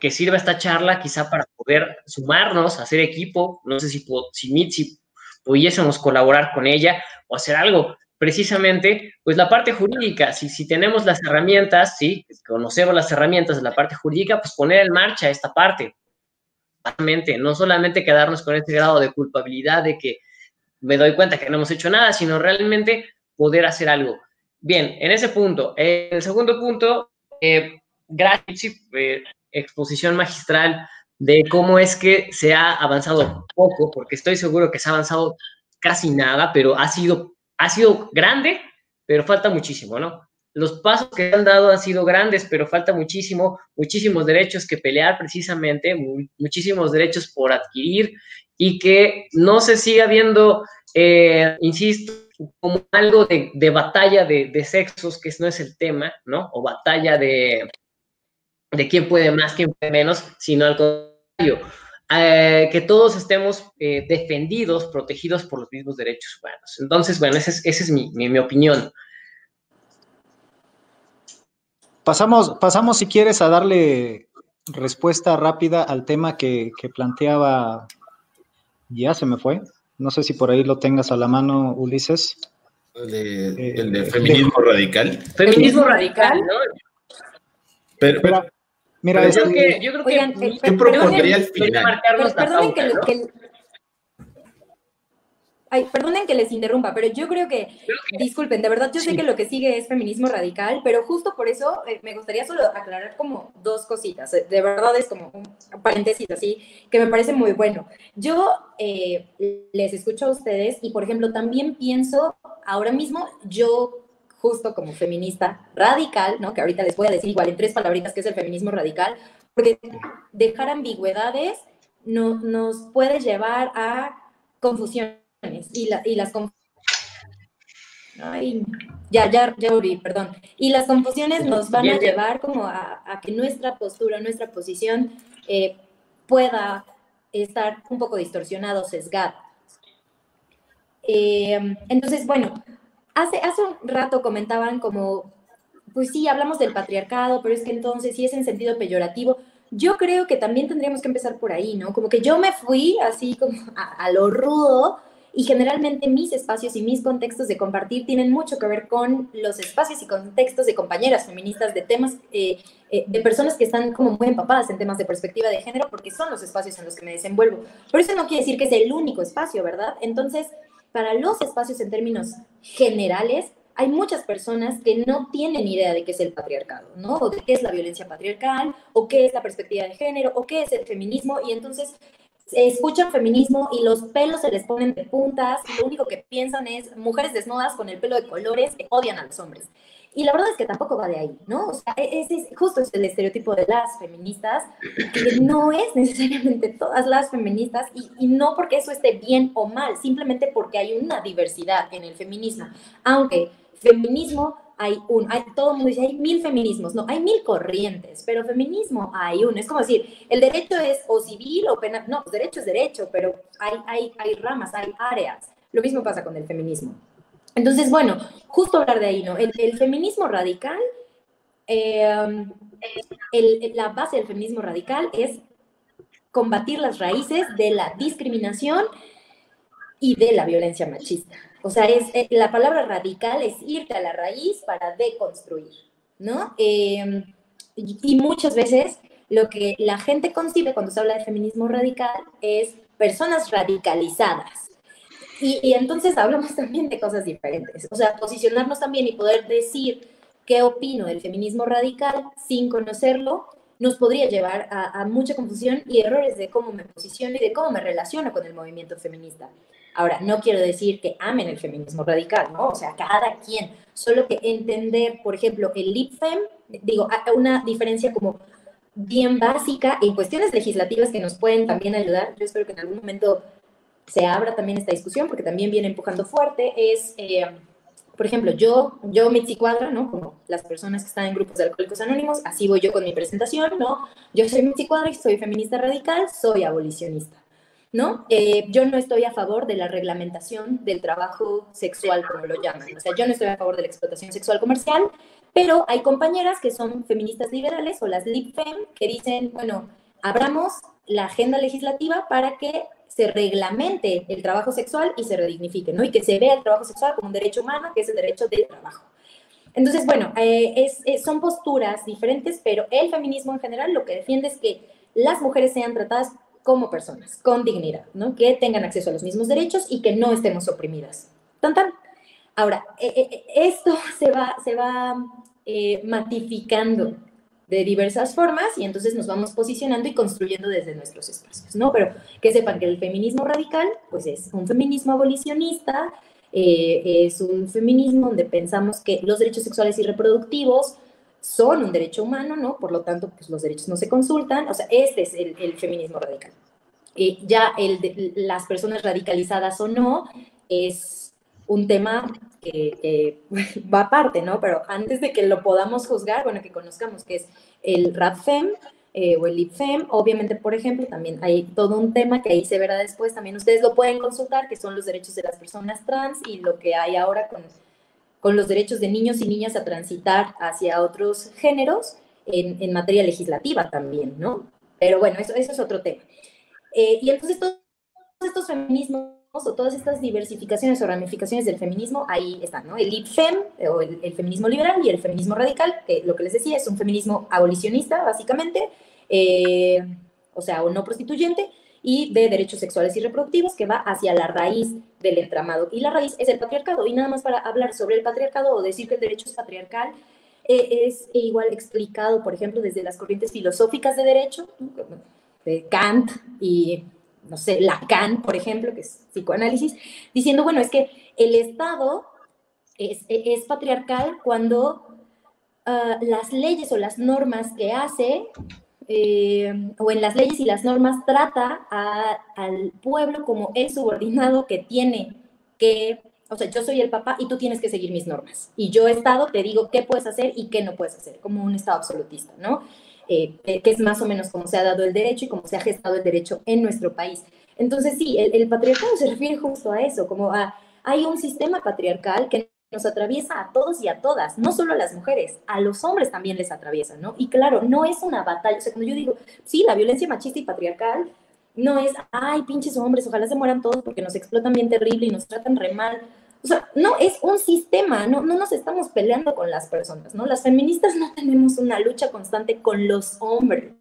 que sirva esta charla quizá para poder sumarnos, hacer equipo, no sé si, si, si pudiésemos colaborar con ella o hacer algo. Precisamente, pues la parte jurídica, si, si tenemos las herramientas, si conocemos las herramientas de la parte jurídica, pues poner en marcha esta parte. No solamente quedarnos con este grado de culpabilidad de que me doy cuenta que no hemos hecho nada, sino realmente poder hacer algo. Bien, en ese punto. el segundo punto, eh, gracias, eh, exposición magistral de cómo es que se ha avanzado poco, porque estoy seguro que se ha avanzado casi nada, pero ha sido, ha sido grande, pero falta muchísimo, ¿no? Los pasos que han dado han sido grandes, pero falta muchísimo, muchísimos derechos que pelear precisamente, muchísimos derechos por adquirir y que no se siga viendo, eh, insisto, como algo de, batalla de, de, sexos, que no es el tema, ¿no? O batalla de, de quién puede más, quién puede menos, sino al contrario, eh, que todos estemos eh, defendidos, protegidos por los mismos derechos humanos. Entonces, bueno, esa es, mi, mi, opinión. Pasamos, pasamos, si quieres, a darle respuesta rápida al tema que, que planteaba, ya se me fue, no sé si por ahí lo tengas a la mano, Ulises. El de, el de feminismo radical. Feminismo radical, ¿no? Pero, pero, Mira, yo, creo que, yo creo que Oigan, eh, ¿qué propondría al final? Perdonen que, que, Ay, perdonen que les interrumpa, pero yo creo que, disculpen, de verdad yo sé que lo que sigue es feminismo radical, pero justo por eso eh, me gustaría solo aclarar como dos cositas. Eh, de verdad es como un paréntesis así, que me parece muy bueno. Yo les escucho a ustedes y, por ejemplo, también pienso, ahora mismo yo justo como feminista radical, ¿no? Que ahorita les voy a decir igual en tres palabritas que es el feminismo radical, porque dejar ambigüedades no, nos puede llevar a confusiones y, y las Ay, ya, ya, ya volví, perdón. Y las confusiones nos van a llevar como a, que nuestra postura, nuestra posición eh, pueda estar un poco distorsionado, sesgado. Eh, entonces, bueno, hace, hace un rato comentaban como, pues sí, hablamos del patriarcado, pero es que entonces sí es en sentido peyorativo. Yo creo que también tendríamos que empezar por ahí, ¿no? Como que yo me fui así como a, lo rudo y generalmente mis espacios y mis contextos de compartir tienen mucho que ver con los espacios y contextos de compañeras feministas, de temas, eh, eh, de personas que están como muy empapadas en temas de perspectiva de género, porque son los espacios en los que me desenvuelvo. Pero eso no quiere decir que es el único espacio, ¿verdad? Entonces, para los espacios en términos generales, hay muchas personas que no tienen idea de qué es el patriarcado, ¿no? O de qué es la violencia patriarcal, o qué es la perspectiva de género, o qué es el feminismo, y entonces escuchan feminismo y los pelos se les ponen de puntas, y lo único que piensan es mujeres desnudas con el pelo de colores que odian a los hombres. Y la verdad es que tampoco va de ahí, ¿no? O sea, e-, ese es justo el estereotipo de las feministas, que no es necesariamente todas las feministas, y, no porque eso esté bien o mal, simplemente porque hay una diversidad en el feminismo. Aunque feminismo hay un, hay, todo el mundo dice, hay mil feminismos, no, hay mil corrientes, pero feminismo hay uno. Es como decir, el derecho es o civil o penal, no, pues derecho es derecho, pero hay, hay, hay ramas, hay áreas. Lo mismo pasa con el feminismo. Entonces, bueno, justo hablar de ahí, ¿no? El, feminismo radical, eh, la base del feminismo radical es combatir las raíces de la discriminación y de la violencia machista. O sea, es, eh, la palabra radical es irte a la raíz para deconstruir, ¿no? Eh, y muchas veces lo que la gente concibe cuando se habla de feminismo radical es personas radicalizadas, y, entonces hablamos también de cosas diferentes. O sea, posicionarnos también y poder decir qué opino del feminismo radical sin conocerlo nos podría llevar a, mucha confusión y errores de cómo me posiciono y de cómo me relaciono con el movimiento feminista. Ahora, no quiero decir que amen el feminismo radical, ¿no? O sea, cada quien. Solo que entender, por ejemplo, el LIPFEM, digo, una diferencia como bien básica en cuestiones legislativas que nos pueden también ayudar. Yo espero que en algún momento se abra también esta discusión, porque también viene empujando fuerte, es, eh, por ejemplo, yo, yo Mitzi Cuadra, ¿no? Como las personas que están en grupos de alcohólicos anónimos, así voy yo con mi presentación, ¿no? Yo soy Mitzi Cuadra y soy feminista radical, soy abolicionista. ¿no? Eh, yo no estoy a favor de la reglamentación del trabajo sexual, como lo llaman. O sea, yo no estoy a favor de la explotación sexual comercial, pero hay compañeras que son feministas liberales o las LibFem que dicen, bueno, abramos la agenda legislativa para que se reglamente el trabajo sexual y se redignifique, ¿no? Y que se vea el trabajo sexual como un derecho humano, que es el derecho del trabajo. Entonces, bueno, eh, son posturas diferentes, pero el feminismo en general lo que defiende es que las mujeres sean tratadas como personas, con dignidad, ¿no? Que tengan acceso a los mismos derechos y que no estemos oprimidas. Tan, tan. Ahora, eh, eh, eh, esto se va, se va matificando de diversas formas y entonces nos vamos posicionando y construyendo desde nuestros espacios, ¿no? Pero que sepan que el feminismo radical, pues es un feminismo abolicionista, es un feminismo donde pensamos que los derechos sexuales y reproductivos son un derecho humano, ¿no? Por lo tanto, pues los derechos no se consultan. O sea, este es el, feminismo radical. Eh, ya el de, las personas radicalizadas o no es un tema que, va aparte, ¿no? Pero antes de que lo podamos juzgar, bueno, que conozcamos que es el RADFEM eh, o el IPFEM, obviamente, por ejemplo, también hay todo un tema que ahí se verá después, también ustedes lo pueden consultar, que son los derechos de las personas trans y lo que hay ahora con con los derechos de niños y niñas a transitar hacia otros géneros en, materia legislativa también, ¿no? Pero bueno, eso, eso es otro tema. Eh, y entonces todos estos feminismos o todas estas diversificaciones o ramificaciones del feminismo, ahí están, ¿no? El IPFEM, o el, feminismo liberal y el feminismo radical, que lo que les decía es un feminismo abolicionista, básicamente, eh, o sea, o no prostituyente, y de derechos sexuales y reproductivos que va hacia la raíz del entramado. Y la raíz es el patriarcado. Y nada más para hablar sobre el patriarcado o decir que el derecho es patriarcal, eh, es igual explicado, por ejemplo, desde las corrientes filosóficas de derecho, de Kant y, no sé, Lacan, por ejemplo, que es psicoanálisis, diciendo, bueno, es que el Estado es, patriarcal cuando ah, las leyes o las normas que hace eh, o en las leyes y las normas trata al pueblo como el subordinado que tiene que, o sea, yo soy el papá y tú tienes que seguir mis normas. Y yo, Estado, te digo qué puedes hacer y qué no puedes hacer, como un Estado absolutista, ¿no? Eh, que es más o menos como se ha dado el derecho y como se ha gestado el derecho en nuestro país. Entonces, sí, el, patriarcado se refiere justo a eso, como a, hay un sistema patriarcal que nos atraviesa a todos y a todas, no solo a las mujeres, a los hombres también les atraviesa, ¿no? Y claro, no es una batalla, o sea, cuando yo digo, sí, la violencia machista y patriarcal no es, ay, pinches hombres, ojalá se mueran todos porque nos explotan bien terrible y nos tratan re mal. O sea, no, es un sistema, no, no nos estamos peleando con las personas, ¿no? Las feministas no tenemos una lucha constante con los hombres,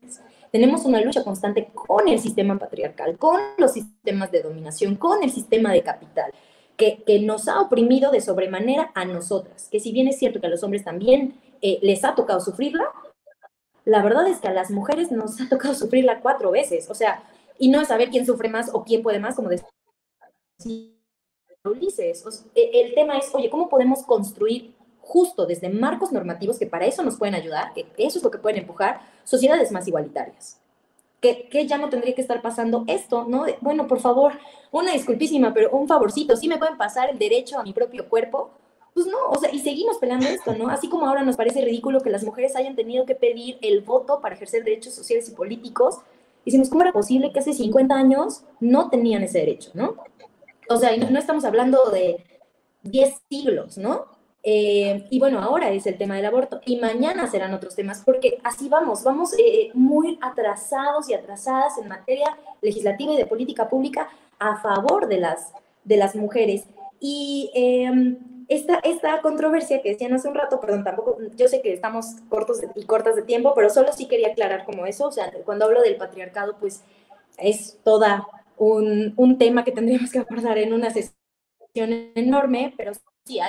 tenemos una lucha constante con el sistema patriarcal, con los sistemas de dominación, con el sistema de capital que, nos ha oprimido de sobremanera a nosotras, que si bien es cierto que a los hombres también eh, les ha tocado sufrirla, la verdad es que a las mujeres nos ha tocado sufrirla cuatro veces, o sea, y no saber quién sufre más o quién puede más, como decía Ulises. E, el tema es, oye, ¿cómo podemos construir justo desde marcos normativos que para eso nos pueden ayudar, que eso es lo que pueden empujar, sociedades más igualitarias? que, ya no tendría que estar pasando esto, ¿no? Bueno, por favor, una disculpísima, pero un favorcito, ¿sí me pueden pasar el derecho a mi propio cuerpo? Pues no, o sea, y seguimos peleando esto, ¿no? Así como ahora nos parece ridículo que las mujeres hayan tenido que pedir el voto para ejercer derechos sociales y políticos, decimos, ¿cómo era posible que hace 50 años no tenían ese derecho, ¿no? O sea, no, estamos hablando de 10 siglos, ¿no? Eh, y bueno, ahora es el tema del aborto y mañana serán otros temas, porque así vamos, vamos eh, muy atrasados y atrasadas en materia legislativa y de política pública a favor de las, de las mujeres. Y em, esta, esta controversia que decían hace un rato, perdón, tampoco, yo sé que estamos cortos y cortas de tiempo, pero solo sí quería aclarar como eso, o sea, cuando hablo del patriarcado, pues es toda un, un tema que tendríamos que abordar en una sesión enorme, pero sí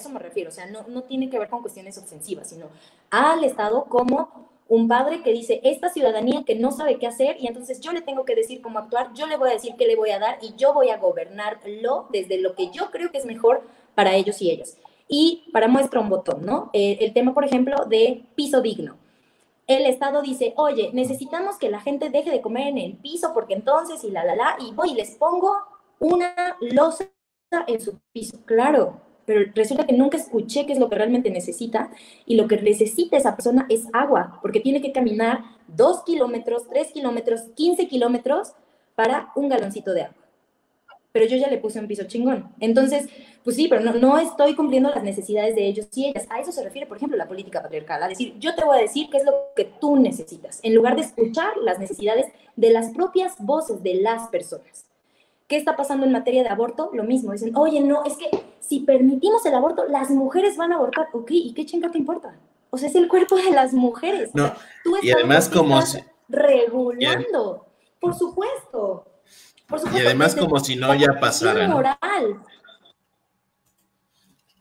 eso me refiero, o sea, no, no tiene que ver con cuestiones ofensivas, sino al Estado como un padre que dice, esta ciudadanía que no sabe qué hacer y entonces yo le tengo que decir cómo actuar, yo le voy a decir qué le voy a dar y yo voy a gobernarlo desde lo que yo creo que es mejor para ellos y ellas. Y para muestra un botón, ¿no? Eh, el tema, por ejemplo, de piso digno. El Estado dice, oye, necesitamos que la gente deje de comer en el piso porque entonces y la, la, la, y voy y les pongo una losa en su piso. Claro, pero resulta que nunca escuché qué es lo que realmente necesita y lo que necesita esa persona es agua, porque tiene que caminar dos kilómetros, tres kilómetros, 15 kilómetros para un galoncito de agua. Pero yo ya le puse un piso chingón. Entonces, pues sí, pero no, no estoy cumpliendo las necesidades de ellos y ellas. A eso se refiere, por ejemplo, la política patriarcal. A decir, yo te voy a decir qué es lo que tú necesitas, en lugar de escuchar las necesidades de las propias voces de las personas. ¿Qué está pasando en materia de aborto? Lo mismo. Dicen, oye, no, es que si permitimos el aborto, las mujeres van a abortar. Ok, ¿y qué chinga te importa? O sea, es el cuerpo de las mujeres. No, y además como. Regulando, por supuesto. Por supuesto. Y además como si no ya pasara. Moral.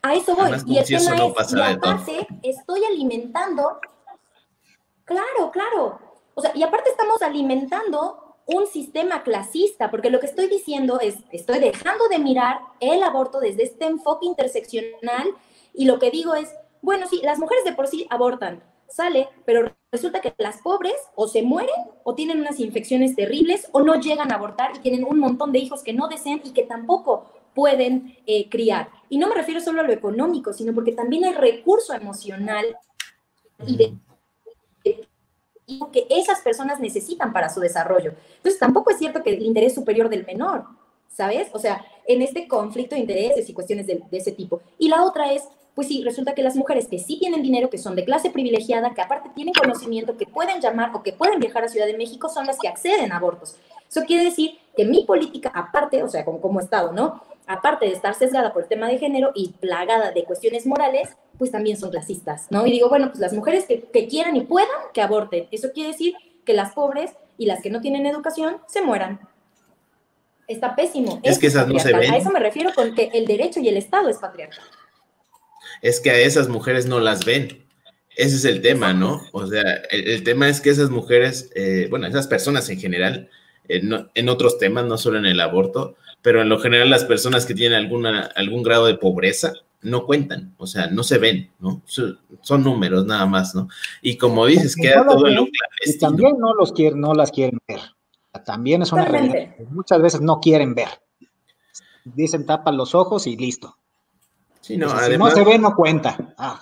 A eso voy. y el tema no es, y aparte, estoy alimentando. Claro, claro. O sea, y aparte estamos alimentando un sistema clasista, porque lo que estoy diciendo es, estoy dejando de mirar el aborto desde este enfoque interseccional y lo que digo es, bueno, sí, las mujeres de por sí abortan, sale, pero resulta que las pobres o se mueren o tienen unas infecciones terribles o no llegan a abortar y tienen un montón de hijos que no desean y que tampoco pueden eh, criar. Y no me refiero solo a lo económico, sino porque también hay recurso emocional y de que esas personas necesitan para su desarrollo. Entonces, tampoco es cierto que el interés superior del menor, ¿sabes? O sea, en este conflicto de intereses y cuestiones de, ese tipo. Y la otra es, pues sí, resulta que las mujeres que sí tienen dinero, que son de clase privilegiada, que aparte tienen conocimiento, que pueden llamar o que pueden viajar a Ciudad de México, son las que acceden a abortos. Eso quiere decir que mi política, aparte, o sea, como, como Estado, ¿no? Aparte de estar sesgada por el tema de género y plagada de cuestiones morales, pues también son clasistas, ¿no? Y digo, bueno, pues las mujeres que, quieran y puedan, que aborten. Eso quiere decir que las pobres y las que no tienen educación se mueran. Está pésimo. Es, que esas no se ven. A eso me refiero con que el derecho y el Estado es patriarcal. Es que a esas mujeres no las ven. Ese es el tema, ¿no? O sea, el, tema es que esas mujeres, eh, bueno, esas personas en general, en otros temas, no solo en el aborto, pero en lo general las personas que tienen alguna, algún grado de pobreza, no cuentan, o sea, no se ven, ¿no? Son números nada más, ¿no? Y como dices, queda todo en lo Y también no los quieren, no las quieren ver. También es una realidad. Muchas veces no quieren ver. Dicen tapan los ojos y listo. Sí, no, si no se ve, no cuenta. Ah.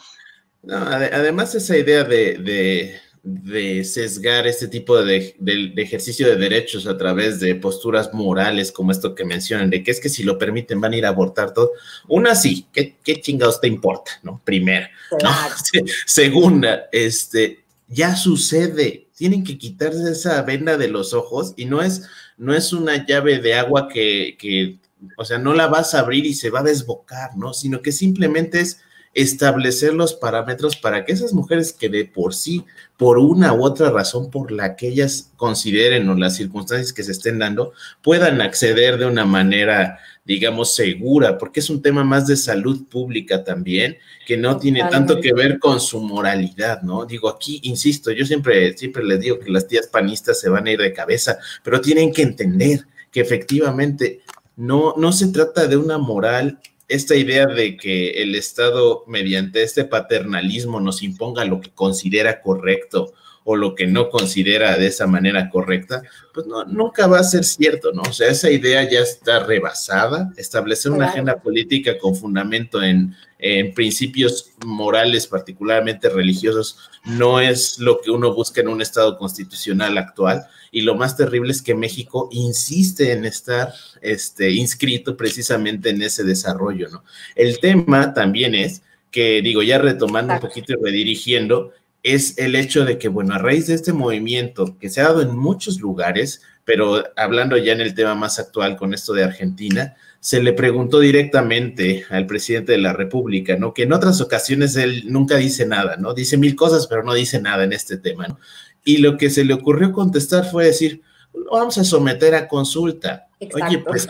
No, además esa idea de de sesgar este tipo de, ejercicio de derechos a través de posturas morales como esto que mencionan, de que es que si lo permiten van a ir a abortar todo. Una sí, ¿qué, qué chingados te importa? ¿No? Primera. Segunda, este, ya sucede. Tienen que quitarse esa venda de los ojos y no es, no es una llave de agua que, que, o sea, no la vas a abrir y se va a desbocar, ¿no? Sino que simplemente es establecer los parámetros para que esas mujeres que de por sí, por una u otra razón por la que ellas consideren o las circunstancias que se estén dando, puedan acceder de una manera, digamos, segura, porque es un tema más de salud pública también, que no tiene tanto que ver con su moralidad, ¿no? Digo, aquí, insisto, yo siempre, siempre les digo que las tías panistas se van a ir de cabeza, pero tienen que entender que efectivamente no, no se trata de una moral esta idea de que el Estado, mediante este paternalismo, nos imponga lo que considera correcto o lo que no considera de esa manera correcta, pues no, nunca va a ser cierto, ¿no? O sea, esa idea ya está rebasada. Establecer una agenda política con fundamento en, en, principios morales, particularmente religiosos, no es lo que uno busca en un Estado constitucional actual. Y lo más terrible es que México insiste en estar este, inscrito precisamente en ese desarrollo, ¿no? El tema también es que, digo, ya retomando un poquito y redirigiendo, es el hecho de que, bueno, a raíz de este movimiento que se ha dado en muchos lugares, pero hablando ya en el tema más actual con esto de Argentina, se le preguntó directamente al presidente de la República, ¿no? Que en otras ocasiones él nunca dice nada, ¿no? Dice mil cosas, pero no dice nada en este tema, ¿no? Y lo que se le ocurrió contestar fue decir, vamos a someter a consulta. Oye, pues,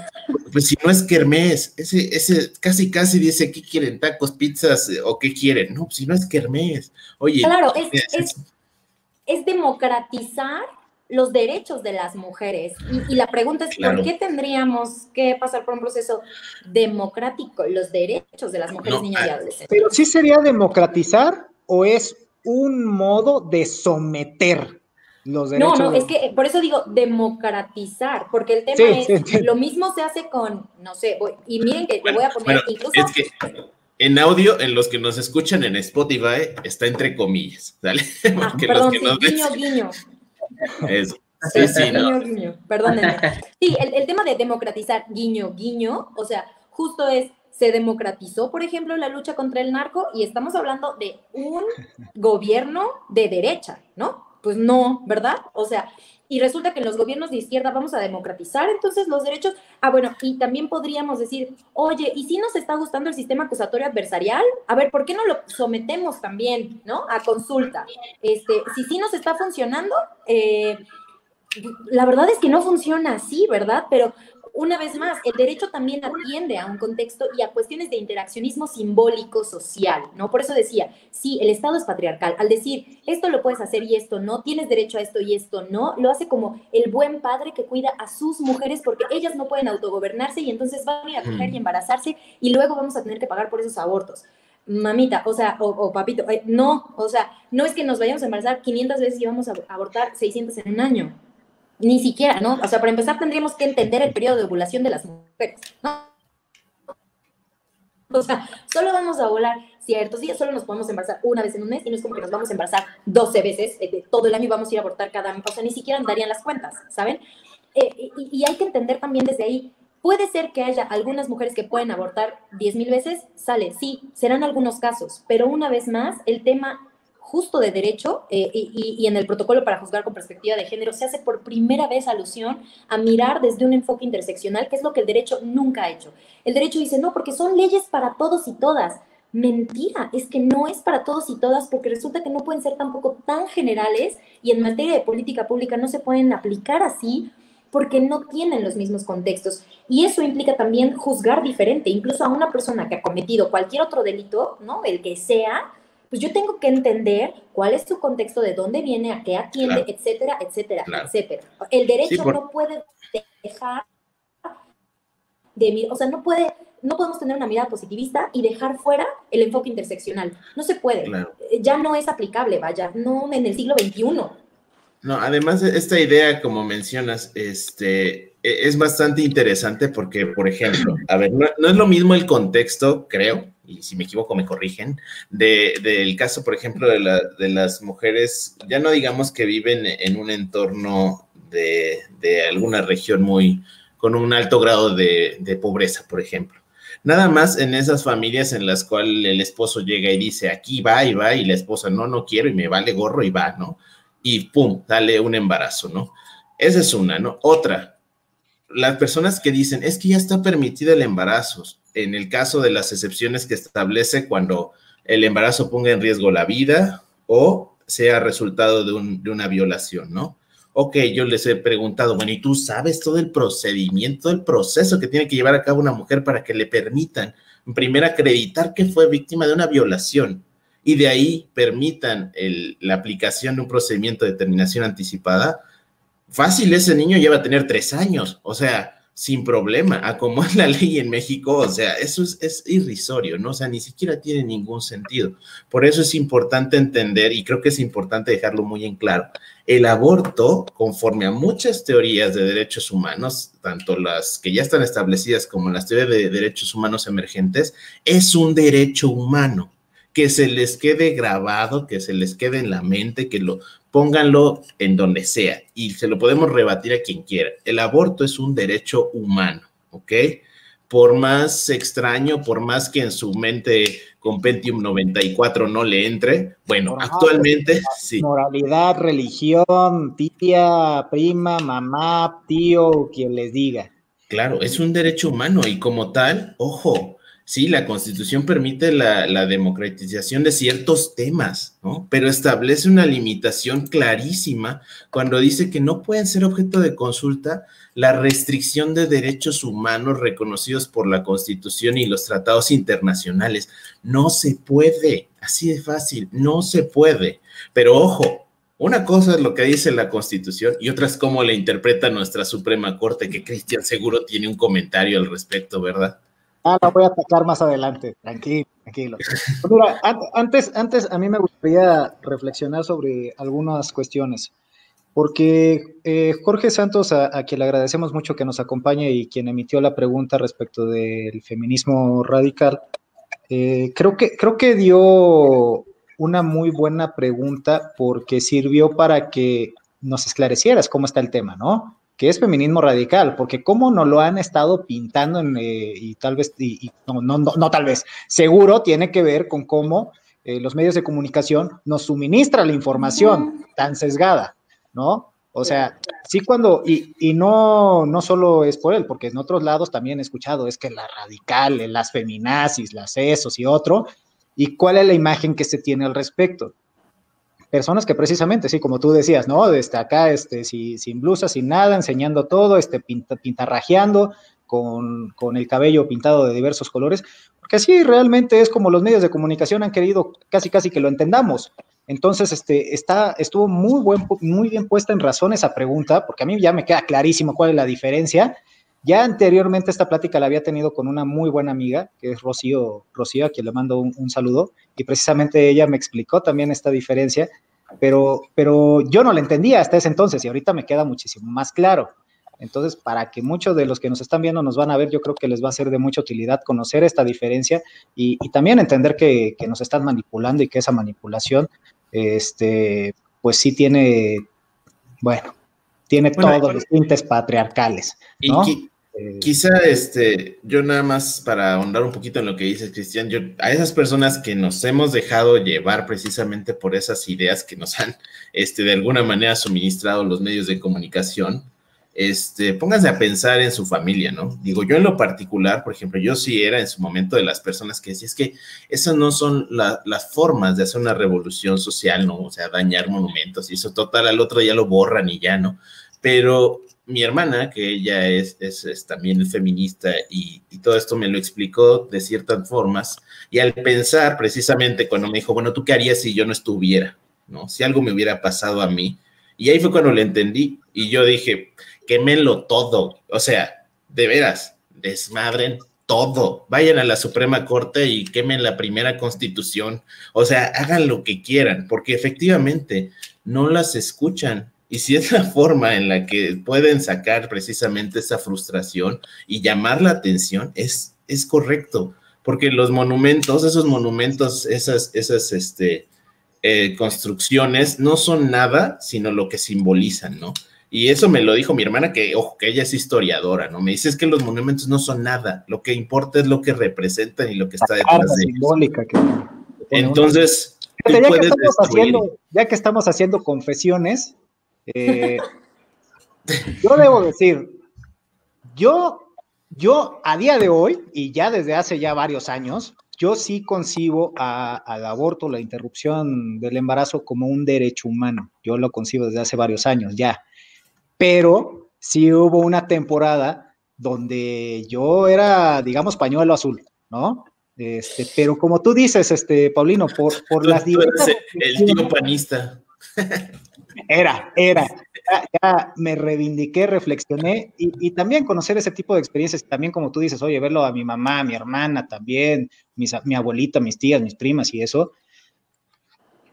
pues, si no es Kermés, ese, ese casi casi dice, ¿qué quieren? ¿Tacos, pizzas o qué quieren? No, pues si no es Kermés. Oye, claro, es, es democratizar los derechos de las mujeres. Y, la pregunta es, ¿por qué tendríamos que pasar por un proceso democrático los derechos de las mujeres, niñas y ah, adolescentes? Pero sí sería democratizar o es un modo de someter los derechos. No, no, es que por eso digo democratizar, porque el tema es, lo mismo se hace con, no sé, y miren que voy a poner incluso... Es que en audio, en los que nos escuchan en Spotify, está entre comillas, ¿sale? Ah, perdón, sí, guiño, guiño. Eso. Sí, sí, guiño, perdónenme. Sí, el, el tema de democratizar, guiño, guiño, o sea, justo es se democratizó, por ejemplo, la lucha contra el narco y estamos hablando de un gobierno de derecha, ¿no? Pues no, ¿verdad? O sea, y resulta que en los gobiernos de izquierda vamos a democratizar entonces los derechos. Ah, bueno, y también podríamos decir, oye, ¿y si nos está gustando el sistema acusatorio adversarial? A ver, ¿por qué no lo sometemos también, ¿no? A consulta. Este, si sí nos está funcionando, eh, la verdad es que no funciona así, ¿verdad? Pero una vez más, el derecho también atiende a un contexto y a cuestiones de interaccionismo simbólico social, ¿no? Por eso decía, sí, el Estado es patriarcal. Al decir, esto lo puedes hacer y esto no, tienes derecho a esto y esto no, lo hace como el buen padre que cuida a sus mujeres porque ellas no pueden autogobernarse y entonces van a ir a coger y embarazarse y luego vamos a tener que pagar por esos abortos mamita, o sea, o, papito, no, o sea, no es que nos vayamos a embarazar 500 veces y vamos a abortar 600 en un año. Ni siquiera, ¿no? O sea, para empezar tendríamos que entender el periodo de ovulación de las mujeres, ¿no? O sea, solo vamos a volar ciertos días, solo nos podemos embarazar una vez en un mes y no es como que nos vamos a embarazar 12 veces eh, de todo el año y vamos a ir a abortar cada mes. O sea, ni siquiera darían las cuentas, ¿saben? Eh, y, hay que entender también desde ahí, puede ser que haya algunas mujeres que pueden abortar 10 mil veces, sale, sí, serán algunos casos, pero una vez más, el tema justo de derecho eh, y, en el protocolo para juzgar con perspectiva de género se hace por primera vez alusión a mirar desde un enfoque interseccional, que es lo que el derecho nunca ha hecho. El derecho dice, no, porque son leyes para todos y todas. Mentira, es que no es para todos y todas porque resulta que no pueden ser tampoco tan generales y en materia de política pública no se pueden aplicar así porque no tienen los mismos contextos. Y eso implica también juzgar diferente, incluso a una persona que ha cometido cualquier otro delito, ¿no? El que sea, pues yo tengo que entender cuál es su contexto, de dónde viene, a qué atiende, etcétera, etcétera, etcétera. El derecho no puede dejar de mirar, o sea, no puede, no podemos tener una mirada positivista y dejar fuera el enfoque interseccional. No se puede. Eh, ya no es aplicable, vaya, no en el siglo XXI. No, además esta idea, como mencionas, este, e, es bastante interesante porque, por ejemplo, a ver, no es lo mismo el contexto, creo, y si me equivoco me corrigen, del caso, por ejemplo, de, las mujeres, ya no digamos que viven en un entorno de, alguna región muy, con un alto grado de, pobreza, por ejemplo. Nada más en esas familias en las cuales el esposo llega y dice, aquí va y va, y la esposa, no, no quiero y me vale gorro y va, ¿no? Y pum, dale un embarazo, ¿no? Esa es una, ¿no? Otra, las personas que dicen, es que ya está permitido el embarazo, en el caso de las excepciones que establece cuando el embarazo ponga en riesgo la vida o sea resultado de, una violación, ¿no? Ok, yo les he preguntado, bueno, ¿y tú sabes todo el procedimiento, el proceso que tiene que llevar a cabo una mujer para que le permitan, primero, acreditar que fue víctima de una violación y de ahí permitan la aplicación de un procedimiento de determinación anticipada? Fácil, ese niño ya va a tener tres años, o sea, sin problema, a como es la ley en México, o sea, eso es, irrisorio, ¿no? O sea, ni siquiera tiene ningún sentido. Por eso es importante entender, y creo que es importante dejarlo muy en claro, el aborto, conforme a muchas teorías de derechos humanos, tanto las que ya están establecidas como las teorías de derechos humanos emergentes, es un derecho humano que se les quede grabado, que se les quede en la mente, que lo pónganlo en donde sea y se lo podemos rebatir a quien quiera. El aborto es un derecho humano, ¿ok? Por más extraño, por más que en su mente Compendium 94 no le entre, bueno, actualmente sí. Moralidad, religión, tía, prima, mamá, tío, quien les diga. Claro, es un derecho humano y como tal, ojo, sí, la constitución permite la, democratización de ciertos temas, ¿no? Pero establece una limitación clarísima cuando dice que no pueden ser objeto de consulta la restricción de derechos humanos reconocidos por la constitución y los tratados internacionales. No se puede, así de fácil, no se puede. Pero ojo, una cosa es lo que dice la Constitución y otra es cómo le interpreta nuestra Suprema Corte, que Cristian seguro tiene un comentario al respecto, ¿verdad? Ah, la voy a atacar más adelante, tranquilo, tranquilo. Pues antes, antes a mí me gustaría reflexionar sobre algunas cuestiones, porque eh, Jorge Santos, a, quien le agradecemos mucho que nos acompañe y quien emitió la pregunta respecto del feminismo radical, eh, creo, que, creo que dio una muy buena pregunta porque sirvió para que nos esclarecieras cómo está el tema, ¿no? Que es feminismo radical, porque cómo no lo han estado pintando en, eh, y tal vez, y, no, no, no, tal vez, seguro tiene que ver con cómo eh, los medios de comunicación nos suministran la información tan sesgada, ¿no? O sea, sí. cuando, y, y, no, no solo es por él, porque en otros lados también he escuchado, es que la radical, las feminazis, las esos y otro, y cuál es la imagen que se tiene al respecto personas que precisamente, sí, como tú decías, ¿no? Desde acá, este, sin blusa, sin nada, enseñando todo, este, pinta, pintarrajeando, con, con, el cabello pintado de diversos colores, porque así realmente es como los medios de comunicación han querido casi casi que lo entendamos. Entonces, este, está, estuvo muy, buen, muy bien puesta en razón esa pregunta, porque a mí ya me queda clarísimo cuál es la diferencia. Ya anteriormente esta plática la había tenido con una muy buena amiga, que es Rocío, Rocío a quien le mando un, saludo, y precisamente ella me explicó también esta diferencia, pero, pero yo no la entendía hasta ese entonces y ahorita me queda muchísimo más claro. Entonces, para que muchos de los que nos están viendo nos van a ver, yo creo que les va a ser de mucha utilidad conocer esta diferencia y, también entender que, que, nos están manipulando y que esa manipulación, este, pues sí tiene, bueno, tiene todos los tintes patriarcales. ¿no? Quizá este, yo nada más para ahondar un poquito en lo que dices, Cristian, yo a esas personas que nos hemos dejado llevar precisamente por esas ideas que nos han este, de alguna manera suministrado los medios de comunicación, este, pónganse a pensar en su familia, ¿no? Digo, yo en lo particular, por ejemplo, yo sí era en su momento de las personas que decían, es que esas no son las formas de hacer una revolución social, ¿no? O sea, dañar monumentos y eso total, al otro ya lo borran y ya, ¿no? Pero mi hermana, que ella es, es, también feminista y, todo esto me lo explicó de ciertas formas, y al pensar precisamente cuando me dijo, bueno, ¿tú qué harías si yo no estuviera? ¿No? Si algo me hubiera pasado a mí. Y ahí fue cuando le entendí y yo dije, quémenlo todo, o sea, de veras, desmadren todo, vayan a la Suprema Corte y quemen la primera constitución, o sea, hagan lo que quieran, porque efectivamente no las escuchan, y si es la forma en la que pueden sacar precisamente esa frustración y llamar la atención, es, es correcto, porque los monumentos, esos monumentos, esas, esas este, eh, construcciones no son nada, sino lo que simbolizan, ¿no? Y eso me lo dijo mi hermana, que, ojo, que ella es historiadora, ¿no? Me dice es que los monumentos no son nada, lo que importa es lo que representan y lo que está detrás de ellos. Entonces, ya, que estamos haciendo, ya que estamos haciendo confesiones, eh, yo debo decir, yo, yo a día de hoy, y ya desde hace ya varios años, yo sí concibo al aborto, la interrupción del embarazo como un derecho humano. Yo lo concibo desde hace varios años ya. Pero sí hubo una temporada donde yo era, digamos, pañuelo azul, ¿no? Este, pero como tú dices, este, Paulino, por, por las diversas... El tío panista. Era, era. Ya, me reivindiqué, reflexioné y, también conocer ese tipo de experiencias, también como tú dices, oye, verlo a mi mamá, a mi hermana también, mi abuelita, mis tías, mis primas y eso.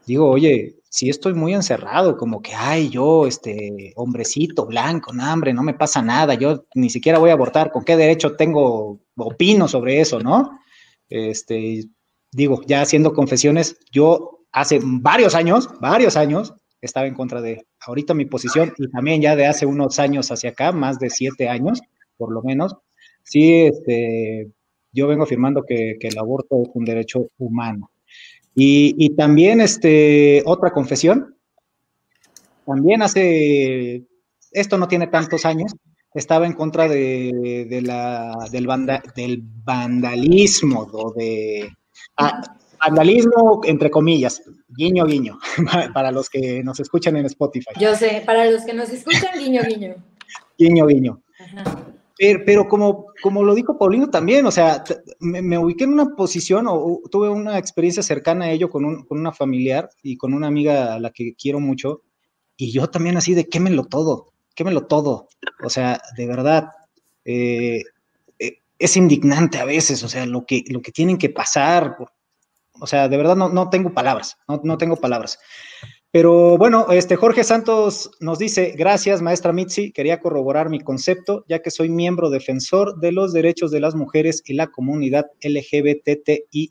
Digo, oye, si estoy muy encerrado, como que, ay, yo, este, hombrecito, blanco, no, hambre, no me pasa nada, yo ni siquiera voy a abortar, ¿con qué derecho tengo, opino sobre eso, no? Este, digo, ya haciendo confesiones, yo hace varios años, varios años, estaba en contra de ahorita mi posición y también ya de hace unos años hacia acá, más de siete años, por lo menos, sí, este, yo vengo afirmando que, el aborto es un derecho humano. Y, también, este, otra confesión, también hace, esto no tiene tantos años, estaba en contra de, la, del, del vandalismo o de... Ah, vandalismo, entre comillas, guiño, guiño, para los que nos escuchan en Spotify. Yo sé, para los que nos escuchan, guiño, guiño. guiño, guiño. Pero, como, como lo dijo Paulino también, o sea, me, ubiqué en una posición o, tuve una experiencia cercana a ello con, un, con una familiar y con una amiga a la que quiero mucho, y yo también así de quémelo todo, quémelo todo. O sea, de verdad, eh, eh, es indignante a veces, o sea, lo que, lo que tienen que pasar. O sea, de verdad no, no tengo palabras, no, no tengo palabras. Pero bueno, este Jorge Santos nos dice, gracias maestra Mitzi, quería corroborar mi concepto, ya que soy miembro defensor de los derechos de las mujeres y la comunidad LGBTIQ.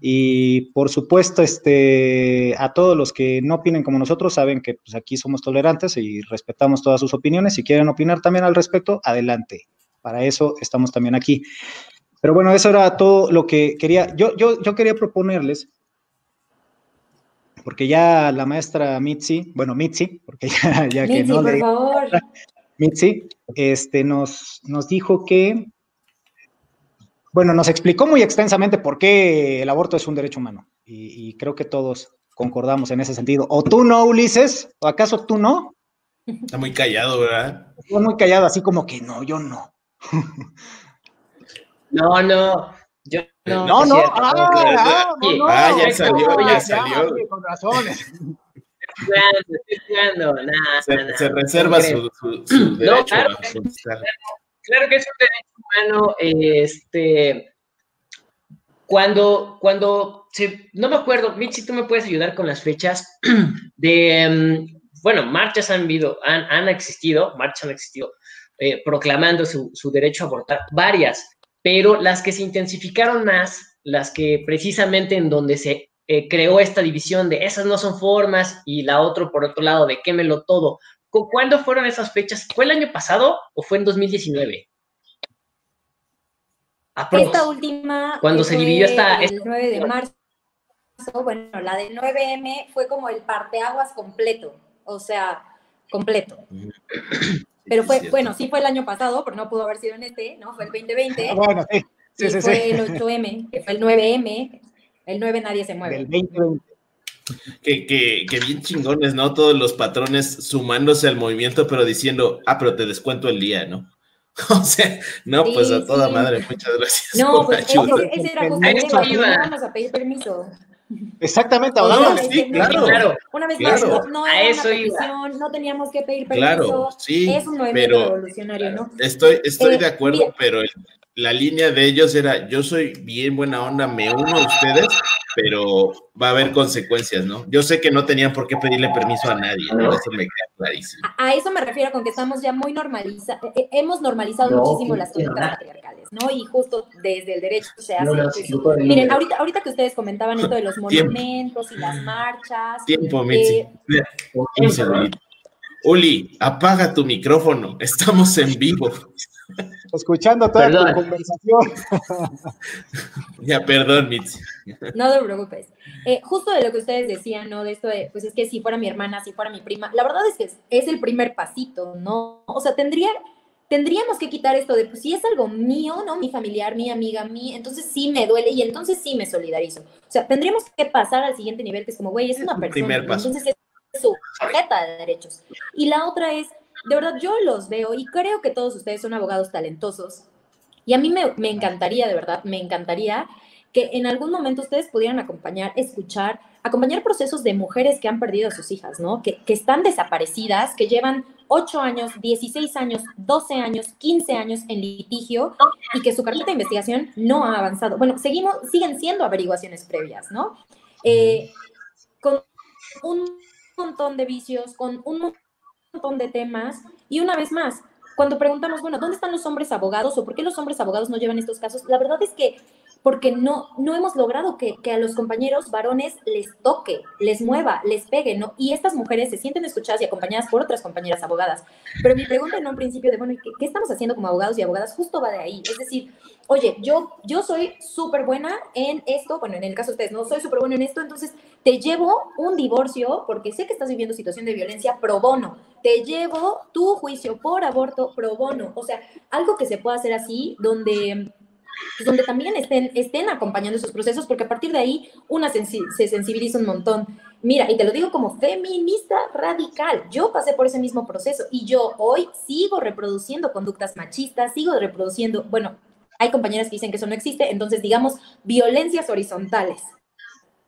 Y por supuesto, este, a todos los que no opinen como nosotros, saben que pues, aquí somos tolerantes y respetamos todas sus opiniones. Si quieren opinar también al respecto, adelante. Para eso estamos también aquí. Pero bueno, eso era todo lo que quería. Yo, yo, yo quería proponerles, porque ya la maestra Mitzi, bueno, Mitzi, porque ya, ya que no por favor. Mitzi, este, nos, nos dijo que bueno, nos explicó muy extensamente por qué el aborto es un derecho humano y, creo que todos concordamos en ese sentido. ¿O tú no, Ulises? ¿O acaso tú no? Está muy callado, ¿verdad? Está muy callado, así como que no, yo no. No, no, yo no. No, no, ah, ah, no, no, ah, ya salió, ya salió. Con razones. se, se, reserva su, su, su derecho no, claro, a. Claro que es un derecho humano, este, cuando, cuando, no me acuerdo, Mitzi, tú me puedes ayudar con las fechas de, mm, bueno, marchas han habido, han, han existido, marchas han existido, eh, proclamando su, su, derecho a abortar, varias, pero las que se intensificaron más, las que precisamente en donde se eh, creó esta división de esas no son formas y la otra por otro lado de quémelo todo, ¿Cuándo fueron esas fechas? ¿Fue el año pasado o fue en 2019? Esta última. Cuando se dividió esta. El 9 de marzo, bueno, la del 9M fue como el parteaguas completo, o sea, completo. Pero fue, bueno, sí fue el año pasado, pero no pudo haber sido en este, ¿no? Fue el 2020. Ah, bueno, sí. Sí, sí, fue el 8M, que fue el 9M. El 9 nadie se mueve. El 2020. Que, que, que, bien chingones, ¿no? Todos los patrones sumándose al movimiento, pero diciendo, ah, pero te descuento el día, ¿no? O sea, no, pues a toda madre, muchas gracias. No, pues ese, era justo el tema, vamos a pedir permiso. Exactamente, ahora sí, claro, claro. Una vez más, no, no era una petición, no teníamos que pedir permiso. Claro, sí, es un movimiento pero revolucionario, ¿no? Estoy, estoy eh, de acuerdo, mira, pero el, la línea de ellos era, yo soy bien buena onda, me uno a ustedes, pero va a haber consecuencias, ¿no? Yo sé que no tenían por qué pedirle permiso a nadie, ¿no? Eso me queda clarísimo. A, eso me refiero con que estamos ya muy normalizados, eh, eh, hemos normalizado no, muchísimo las conductas patriarcales, ¿no? Y justo desde el derecho se hace. No, no, Miren, ahorita, ahorita que ustedes comentaban esto de los monumentos y las marchas. Tiempo, Mitzi. Eh, Uli, apaga tu micrófono, estamos en vivo. Escuchando toda tu conversación. ya, perdón, Mitzi. No te preocupes. Eh, justo de lo que ustedes decían, ¿no? De esto de, pues es que si fuera mi hermana, si fuera mi prima, la verdad es que es, el primer pasito, ¿no? O sea, tendría, tendríamos que quitar esto de, pues si es algo mío, ¿no? Mi familiar, mi amiga, mí, entonces sí me duele y entonces sí me solidarizo. O sea, tendríamos que pasar al siguiente nivel, que es como, güey, es una persona. Primer paso. Entonces es sujeta de derechos. Y la otra es, de verdad, yo los veo y creo que todos ustedes son abogados talentosos. Y a mí me, encantaría, de verdad, me encantaría que en algún momento ustedes pudieran acompañar, escuchar, acompañar procesos de mujeres que han perdido a sus hijas, ¿no? Que, que, están desaparecidas, que llevan 8 años, 16 años, 12 años, 15 años en litigio y que su carpeta de investigación no ha avanzado. Bueno, seguimos, siguen siendo averiguaciones previas, ¿no? Eh, con un montón de vicios, con un montón de temas. Y una vez más, cuando preguntamos, bueno, ¿dónde están los hombres abogados o por qué los hombres abogados no llevan estos casos? La verdad es que porque no, no hemos logrado que, que, a los compañeros varones les toque, les mueva, les pegue, ¿no? Y estas mujeres se sienten escuchadas y acompañadas por otras compañeras abogadas. Pero mi pregunta en un principio de, bueno, ¿qué, qué estamos haciendo como abogados y abogadas? Justo va de ahí. Es decir, oye, yo, yo soy súper buena en esto, bueno, en el caso de ustedes, no soy súper buena en esto, entonces te llevo un divorcio porque sé que estás viviendo situación de violencia pro bono, te llevo tu juicio por aborto pro bono, o sea, algo que se pueda hacer así, donde pues, donde también estén, estén acompañando esos procesos, porque a partir de ahí una se sensibiliza un montón. Mira, y te lo digo como feminista radical, yo pasé por ese mismo proceso y yo hoy sigo reproduciendo conductas machistas, sigo reproduciendo, bueno, hay compañeras que dicen que eso no existe, entonces digamos violencias horizontales.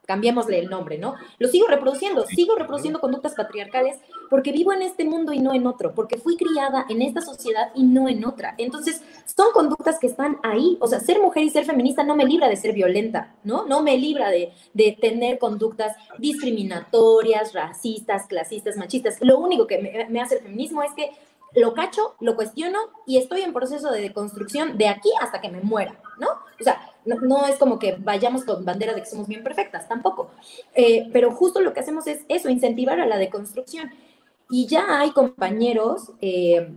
Cambiémosle el nombre, ¿no? Lo sigo reproduciendo, sigo reproduciendo conductas patriarcales porque vivo en este mundo y no en otro, porque fui criada en esta sociedad y no en otra. Entonces, son conductas que están ahí. O sea, ser mujer y ser feminista no me libra de ser violenta, ¿no? No me libra de, de tener conductas discriminatorias, racistas, clasistas, machistas. Lo único que me, me hace el feminismo es que lo cacho, lo cuestiono y estoy en proceso de deconstrucción de aquí hasta que me muera, ¿no? O sea, no, es como que vayamos con bandera de que somos bien perfectas, tampoco. Eh, pero justo lo que hacemos es eso, incentivar a la deconstrucción. Y ya hay compañeros, eh,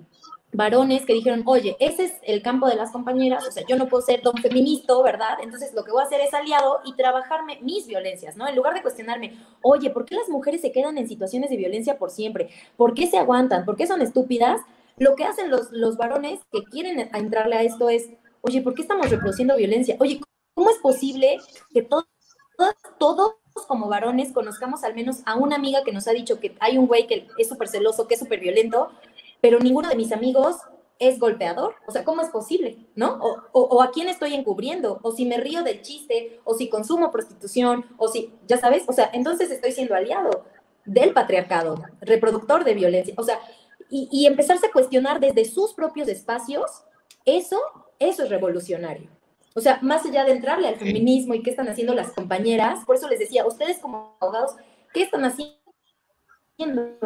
varones, que dijeron, oye, ese es el campo de las compañeras, o sea, yo no puedo ser don feminista, ¿verdad? Entonces lo que voy a hacer es aliado y trabajarme mis violencias, ¿no? En lugar de cuestionarme, oye, ¿por qué las mujeres se quedan en situaciones de violencia por siempre? ¿Por qué se aguantan? ¿Por qué son estúpidas? Lo que hacen los, los varones que quieren entrarle a esto es, oye, ¿por qué estamos reproduciendo violencia? Oye, ¿cómo es posible que todos, todos como varones conozcamos al menos a una amiga que nos ha dicho que hay un güey que es súper celoso, que es súper violento, pero ninguno de mis amigos es golpeador. O sea, ¿cómo es posible? ¿No? O, a quién estoy encubriendo, o si me río del chiste, o si consumo prostitución, o si, ya sabes, o sea, entonces estoy siendo aliado del patriarcado, reproductor de violencia. O sea, y, y empezarse a cuestionar desde sus propios espacios, eso eso es revolucionario. O sea, más allá de entrarle al feminismo y qué están haciendo las compañeras, por eso les decía, ustedes como abogados, ¿qué están haciendo?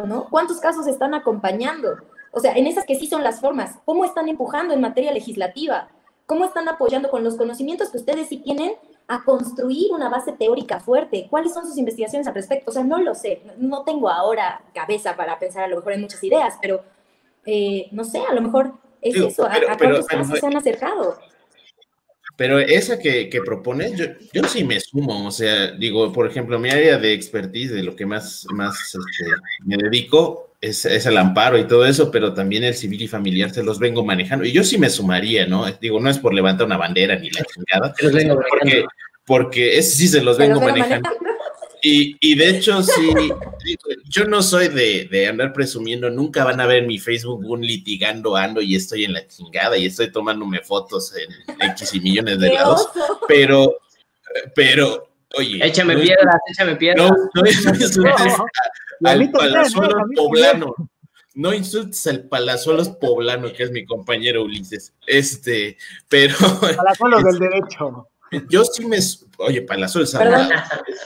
¿no? ¿Cuántos casos están acompañando? O sea, en esas que sí son las formas, ¿cómo están empujando en materia legislativa? ¿Cómo están apoyando con los conocimientos que ustedes sí tienen a construir una base teórica fuerte? ¿Cuáles son sus investigaciones al respecto? O sea, no lo sé, no tengo ahora cabeza para pensar a lo mejor en muchas ideas, pero eh, no sé, a lo mejor es eso, ¿a, cuántos casos se han acercado? Pero esa que, que propones, yo, yo, sí me sumo, o sea, digo, por ejemplo, mi área de expertise, de lo que más, más este, me dedico, es, es, el amparo y todo eso, pero también el civil y familiar se los vengo manejando. Y yo sí me sumaría, ¿no? Digo, no es por levantar una bandera ni la chingada, porque, porque ese sí se los vengo manejando. Y, y, de hecho, sí, yo no soy de, de, andar presumiendo, nunca van a ver mi Facebook un litigando ando y estoy en la chingada y estoy tomándome fotos en X y millones de lados, pero, pero, oye. Échame piedras, échame piedras. No, no insultes al palazuelos poblano. No insultes al palazuelos poblano, que es mi compañero Ulises. Este, pero. Palazuelos del derecho. Yo sí me. Oye, Palazuelos es abogado.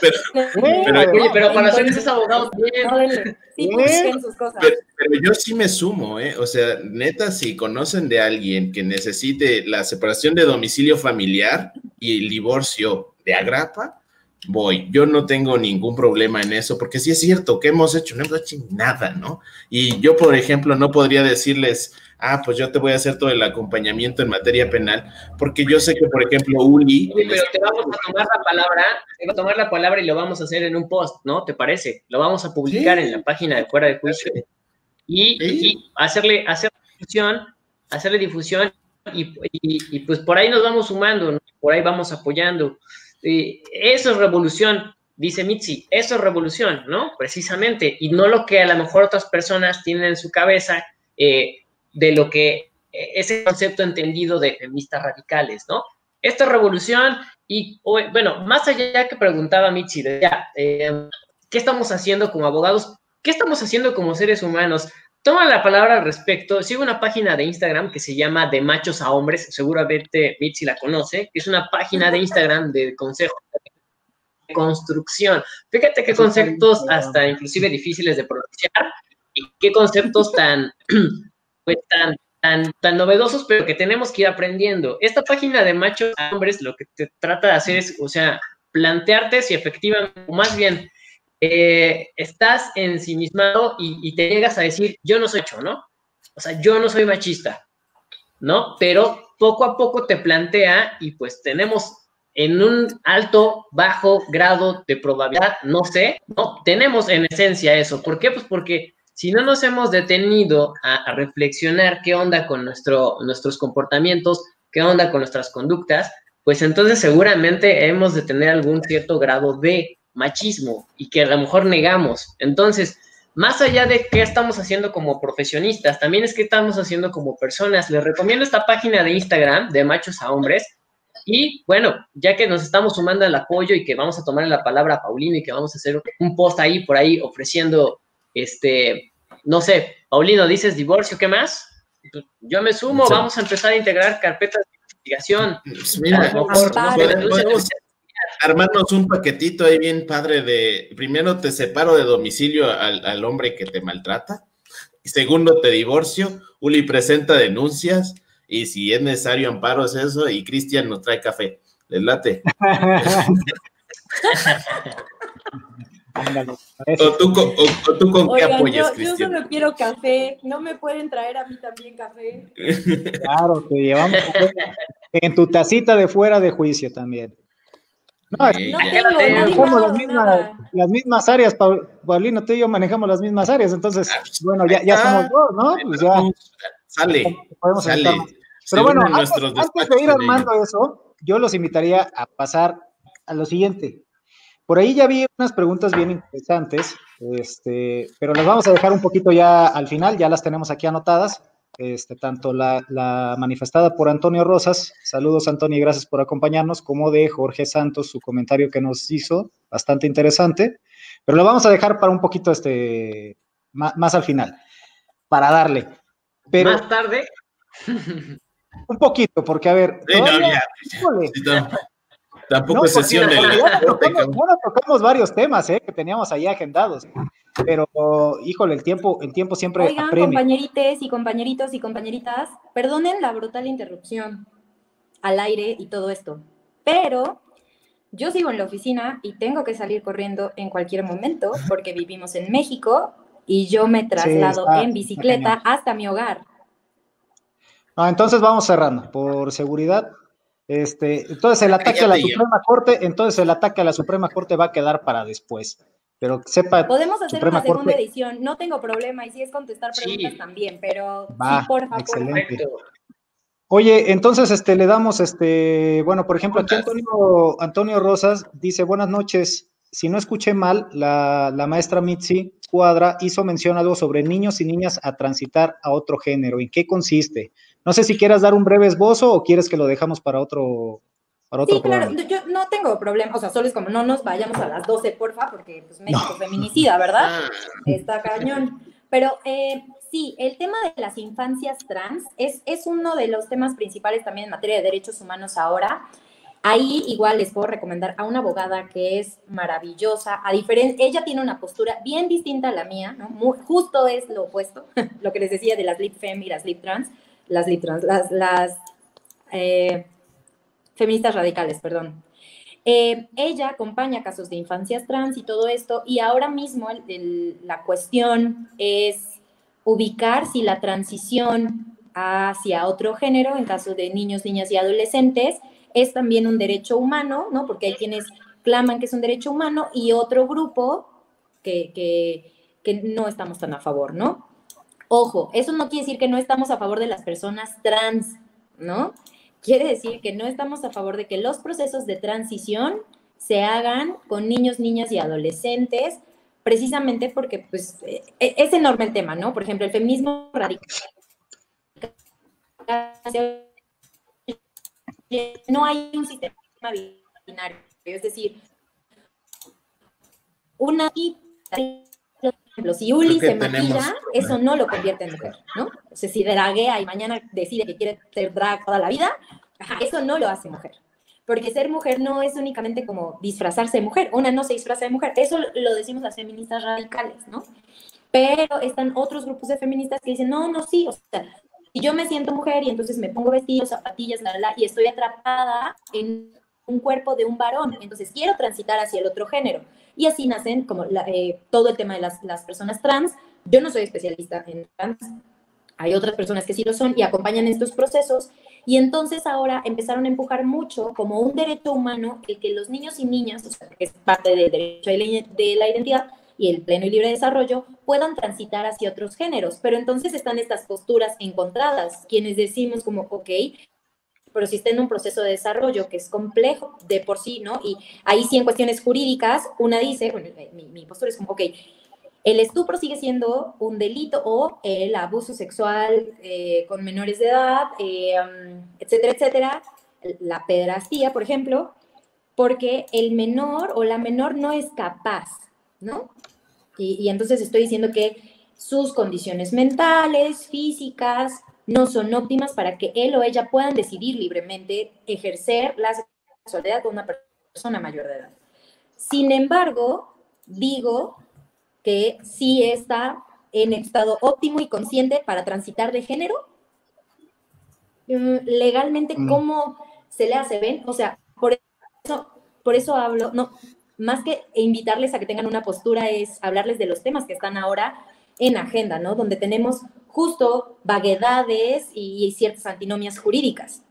Pero, pero, oye, pero Palazuelos es abogado también. Sí, pues, sus cosas. Pero, yo sí me sumo, ¿eh? O sea, neta, si conocen de alguien que necesite la separación de domicilio familiar y el divorcio de agrapa, voy. Yo no tengo ningún problema en eso, porque sí es cierto que hemos hecho, no hemos hecho nada, ¿no? Y yo, por ejemplo, no podría decirles ah, pues yo te voy a hacer todo el acompañamiento en materia penal, porque yo sé que, por ejemplo, Uli... pero te vamos a tomar la palabra, te a tomar la palabra y lo vamos a hacer en un post, ¿no? ¿Te parece? Lo vamos a publicar en la página de Fuera de Juicio y, hacerle, hacer difusión, hacerle difusión y, pues por ahí nos vamos sumando, ¿no? por ahí vamos apoyando. eso es revolución, dice Mitzi, eso es revolución, ¿no? Precisamente, y no lo que a lo mejor otras personas tienen en su cabeza, eh, de lo que eh, ese concepto entendido de feministas radicales, ¿no? Esta revolución y, bueno, más allá que preguntaba Michi, ya, eh, ¿qué estamos haciendo como abogados? ¿Qué estamos haciendo como seres humanos? Toma la palabra al respecto. Sigo una página de Instagram que se llama De Machos a Hombres. Seguramente Mitzi la conoce. Es una página de Instagram de consejos de construcción. Fíjate qué conceptos hasta inclusive difíciles de pronunciar y qué conceptos tan pues, tan, tan, tan novedosos, pero que tenemos que ir aprendiendo. Esta página de machos a hombres lo que te trata de hacer es, o sea, plantearte si efectivamente, o más bien, eh, estás ensimismado y, y te llegas a decir, yo no soy hecho, ¿no? O sea, yo no soy machista, ¿no? Pero poco a poco te plantea y pues tenemos en un alto, bajo grado de probabilidad, no sé, ¿no? Tenemos en esencia eso. ¿Por qué? Pues porque si no nos hemos detenido a, reflexionar qué onda con nuestro, nuestros comportamientos, qué onda con nuestras conductas, pues entonces seguramente hemos de tener algún cierto grado de machismo y que a lo mejor negamos. Entonces, más allá de qué estamos haciendo como profesionistas, también es qué estamos haciendo como personas. Les recomiendo esta página de Instagram de machos a hombres. Y bueno, ya que nos estamos sumando al apoyo y que vamos a tomar la palabra a Paulino y que vamos a hacer un post ahí por ahí ofreciendo, este, no sé, Paulino, dices divorcio, ¿qué más? Yo me sumo, vamos a empezar a integrar carpetas de investigación. Pues mira, armarnos un paquetito ahí bien padre de, primero te separo de domicilio al, hombre que te maltrata, y segundo te divorcio, Uli presenta denuncias, y si es necesario amparo es eso, y Cristian nos trae café. ¿Les late? o, tú, con qué apoyas, yo, yo solo quiero café, no me pueden traer a mí también café. Claro, te llevamos en tu tacita de fuera de juicio también. No, manejamos las mismas, las mismas áreas, Paulino, tú y yo manejamos las mismas áreas, entonces, ah, pues, bueno, ya, ya somos dos, ¿no? Pues ya sale, podemos sale. Pero bueno, antes, antes de ir armando eso, yo los invitaría a pasar a lo siguiente. Por ahí ya vi unas preguntas bien interesantes, este, pero las vamos a dejar un poquito ya al final, ya las tenemos aquí anotadas. Este, tanto la, manifestada por Antonio Rosas, saludos Antonio y gracias por acompañarnos, como de Jorge Santos, su comentario que nos hizo, bastante interesante, pero lo vamos a dejar para un poquito este, más, al final, para darle. Pero, más tarde. Un poquito, porque a ver, tampoco es sesión de ya, tocamos, varios temas eh, que teníamos ahí agendados. Pero, híjole, el tiempo, el tiempo siempre. Oigan, compañerites y compañeritos y compañeritas, perdonen la brutal interrupción al aire y todo esto. Pero yo sigo en la oficina y tengo que salir corriendo en cualquier momento porque vivimos en México y yo me traslado en bicicleta hasta mi hogar. entonces vamos cerrando. Por seguridad, este, entonces el ataque a la Suprema Corte, entonces el ataque a la Suprema Corte va a quedar para después. Pero sepa. Podemos hacer una segunda edición, no tengo problema, y si es contestar preguntas también, pero sí, por favor. Excelente. Oye, entonces este, le damos, este, bueno, por ejemplo, aquí Antonio, Antonio Rosas dice, buenas noches, si no escuché mal, la, la, maestra Mitzi Cuadra hizo mención algo sobre niños y niñas a transitar a otro género. ¿En qué consiste? No sé si quieras dar un breve esbozo o quieres que lo dejamos para otro, sí, claro, yo no tengo problema, o sea, solo es como no nos vayamos a las 12, porfa, porque pues México feminicida, ¿verdad? Ah. Está cañón. Pero eh, sí, el tema de las infancias trans es, es uno de los temas principales también en materia de derechos humanos ahora. Ahí igual les puedo recomendar a una abogada que es maravillosa, a diferencia, ella tiene una postura bien distinta a la mía, ¿no? justo es lo opuesto, lo que les decía de las lip fem y las lip trans, las lip trans, las, las eh, feministas radicales, perdón. Eh, ella acompaña casos de infancias trans y todo esto, y ahora mismo la cuestión es ubicar si la transición hacia otro género, en caso de niños, niñas y adolescentes, es también un derecho humano, ¿no? Porque hay quienes claman que es un derecho humano y otro grupo que, que, que no estamos tan a favor, ¿no? Ojo, eso no quiere decir que no estamos a favor de las personas trans, ¿no? Quiere decir que no estamos a favor de que los procesos de transición se hagan con niños, niñas y adolescentes, precisamente porque pues, e, e, es enorme el tema, ¿no? Por ejemplo, el feminismo radical. No hay un sistema binario, es decir, una ejemplo, si Uli se maquilla, eso no lo convierte en mujer, ¿no? O sea, si draguea y mañana decide que quiere ser drag toda la vida, eso no lo hace mujer. Porque ser mujer no es únicamente como disfrazarse de mujer. Una no se disfraza de mujer. Eso lo decimos las feministas radicales, ¿no? Pero están otros grupos de feministas que dicen, no, no, sí, o sea, si yo me siento mujer y entonces me pongo vestidos, zapatillas, la, la, y estoy atrapada en un cuerpo de un varón, entonces quiero transitar hacia el otro género. Y así nacen como eh, todo el tema de las, las, personas trans. Yo no soy especialista en trans, hay otras personas que sí lo son y acompañan estos procesos. Y entonces ahora empezaron a empujar mucho como un derecho humano el que los niños y niñas, o sea, que es parte del derecho de la identidad y el pleno y libre desarrollo, puedan transitar hacia otros géneros. Pero entonces están estas posturas encontradas, quienes decimos como, ok, pero si está en un proceso de desarrollo que es complejo de por sí, ¿no? Y ahí sí en cuestiones jurídicas, una dice, bueno, mi, postura es como, ok, el estupro sigue siendo un delito o el abuso sexual eh, con menores de edad, eh, etcétera, etcétera, la pedrastía, por ejemplo, porque el menor o la menor no es capaz, ¿no? Y, entonces estoy diciendo que sus condiciones mentales, físicas, no son óptimas para que él o ella puedan decidir libremente ejercer la sexualidad con una persona mayor de edad. Sin embargo, digo que sí está en estado óptimo y consciente para transitar de género. Mm, legalmente, mm. ¿cómo se le hace? ¿Ven? O sea, por eso, por eso hablo, no, más que invitarles a que tengan una postura, es hablarles de los temas que están ahora en agenda, ¿no? Donde tenemos justo vaguedades y, ciertas antinomias jurídicas.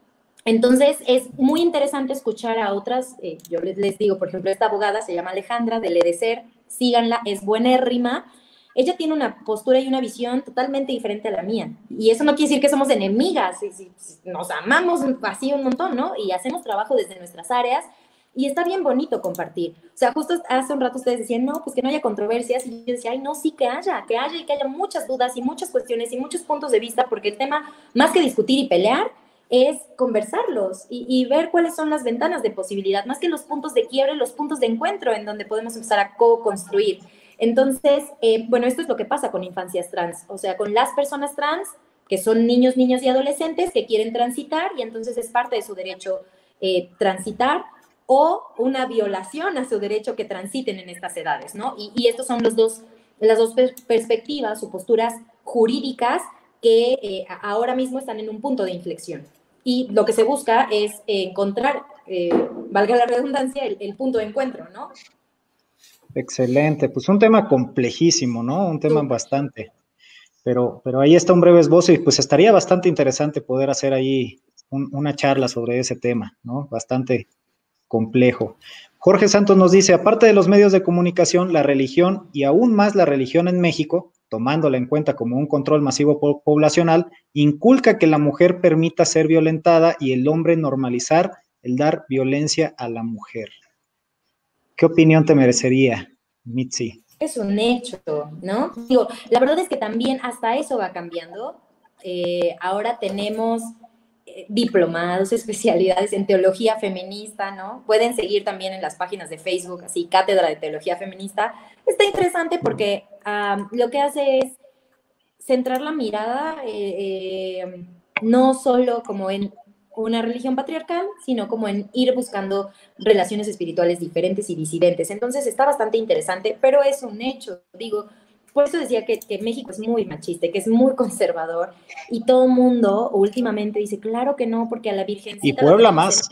Entonces, es muy interesante escuchar a otras, eh, yo les, les, digo, por ejemplo, esta abogada se llama Alejandra de Ledecer, síganla, es buenérrima. Ella tiene una postura y una visión totalmente diferente a la mía. Y eso no quiere decir que somos enemigas, nos amamos así un montón, ¿no? Y hacemos trabajo desde nuestras áreas y está bien bonito compartir. O sea, justo hace un rato ustedes decían, no, pues que no haya controversias. Y yo decía, ay, no, sí que haya, que haya y que haya muchas dudas y muchas cuestiones y muchos puntos de vista, porque el tema, más que discutir y pelear, es conversarlos y, ver cuáles son las ventanas de posibilidad, más que los puntos de quiebre, los puntos de encuentro en donde podemos empezar a co-construir. Entonces, eh, bueno, esto es lo que pasa con infancias trans, o sea, con las personas trans que son niños, niñas y adolescentes que quieren transitar y entonces es parte de su derecho eh, transitar o una violación a su derecho que transiten en estas edades, ¿no? Y, y estos son los dos, las dos perspectivas o posturas jurídicas que eh, ahora mismo están en un punto de inflexión. Y lo que se busca es encontrar, eh, valga la redundancia, el, punto de encuentro, ¿no? Excelente, pues un tema complejísimo, ¿no? Un tema bastante. Pero, pero ahí está un breve esbozo y pues estaría bastante interesante poder hacer ahí una charla sobre ese tema, ¿no? Bastante complejo. Jorge Santos nos dice, aparte de los medios de comunicación, la religión y aún más la religión en México, tomándola en cuenta como un control masivo poblacional, inculca que la mujer permita ser violentada y el hombre normalizar el dar violencia a la mujer. ¿Qué opinión te merecería, Mitzi? Es un hecho, ¿no? Digo, la verdad es que también hasta eso va cambiando. Eh, ahora tenemos diplomados, especialidades en teología feminista, ¿no? Pueden seguir también en las páginas de Facebook, así, Cátedra de Teología Feminista. Está interesante porque lo que hace es centrar la mirada eh, eh, no solo como en una religión patriarcal, sino como en ir buscando relaciones espirituales diferentes y disidentes. Entonces está bastante interesante, pero es un hecho, digo, por eso decía que, México es muy machista, que es muy conservador y todo mundo últimamente dice, claro que no, porque a la Virgen... Y Puebla más.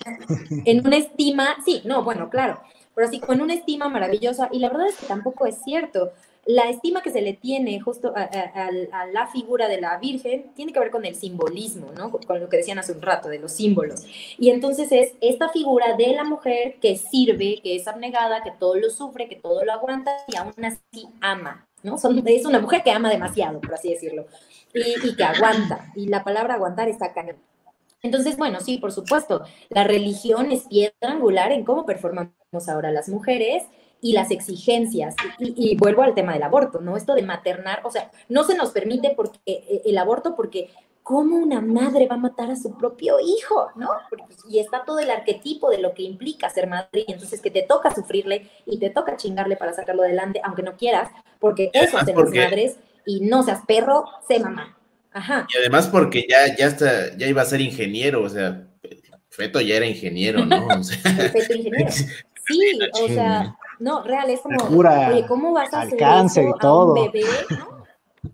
En una estima, sí, no, bueno, claro, pero así con una estima maravillosa y la verdad es que tampoco es cierto. La estima que se le tiene justo a, a, la figura de la Virgen tiene que ver con el simbolismo, ¿no? Con lo que decían hace un rato, de los símbolos. Y entonces es esta figura de la mujer que sirve, que es abnegada, que todo lo sufre, que todo lo aguanta y aún así ama, ¿no? es una mujer que ama demasiado, por así decirlo, y, que aguanta, y la palabra aguantar está acá. Entonces, bueno, sí, por supuesto, la religión es piedra angular en cómo performamos ahora las mujeres y las exigencias. Y, y, vuelvo al tema del aborto, ¿no? Esto de maternar, o sea, no se nos permite porque eh, el aborto porque ¿cómo una madre va a matar a su propio hijo? ¿no? Y está todo el arquetipo de lo que implica ser madre, y entonces que te toca sufrirle y te toca chingarle para sacarlo adelante, aunque no quieras, porque eso hacen las madres, y no seas perro, sé mamá. Ajá. Y además porque ya, ya, está, ya iba a ser ingeniero, o sea, Feto ya era ingeniero, ¿no? O Feto ingeniero. Sí, o sea, no, real, es como, oye, ¿cómo vas a hacer eso y todo. a un bebé, ¿no?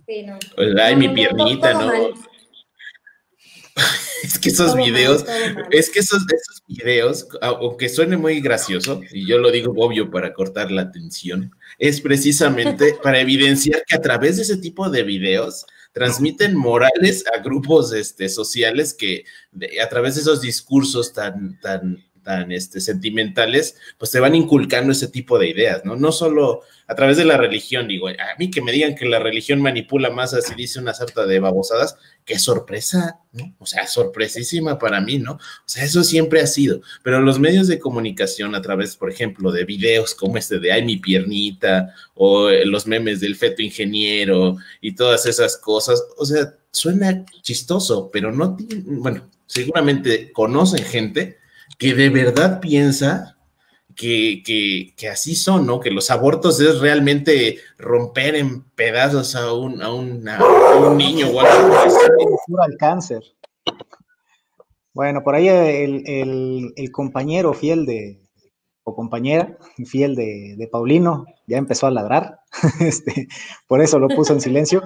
Sí, no. Pues, ay, mi piernita, ¿no? es que esos videos, es que esos, esos videos, aunque suene muy gracioso, y yo lo digo obvio para cortar la atención, es precisamente para evidenciar que a través de ese tipo de videos transmiten morales a grupos este, sociales que a través de esos discursos tan, tan tan este, sentimentales, pues se van inculcando ese tipo de ideas, ¿no? No solo a través de la religión, digo, a mí que me digan que la religión manipula más, así dice una sarta de babosadas, qué sorpresa, ¿no? O sea, sorpresísima para mí, ¿no? O sea, eso siempre ha sido, pero los medios de comunicación a través, por ejemplo, de videos como este de Ay, mi piernita, o los memes del feto ingeniero y todas esas cosas, o sea, suena chistoso, pero no, bueno, seguramente conocen gente que de verdad piensa que, así son, ¿no? Que los abortos es realmente romper en pedazos a un, a un niño o algo al cáncer. Bueno, por ahí el, compañero fiel de, o compañera fiel de, Paulino ya empezó a ladrar, este, por eso lo puso en silencio,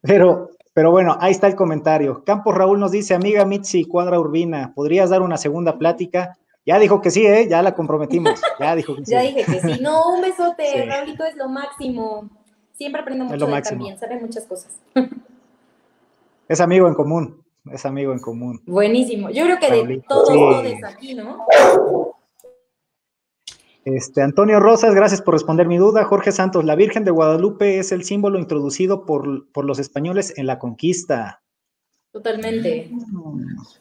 pero, pero bueno, ahí está el comentario. Campos Raúl nos dice, amiga Mitzi, cuadra Urbina, ¿podrías dar una segunda plática? Ya dijo que sí, ¿eh? Ya la comprometimos. Ya dijo que sí. Ya dije que sí. No, un besote, Raulito es lo máximo. Siempre aprendo mucho de también, sabe muchas cosas. Es amigo en común, es amigo en común. Buenísimo. Yo creo que de todos, todos aquí, ¿no? Este, Antonio Rosas, gracias por responder mi duda. Jorge Santos, la Virgen de Guadalupe es el símbolo introducido por, por los españoles en la conquista. Totalmente.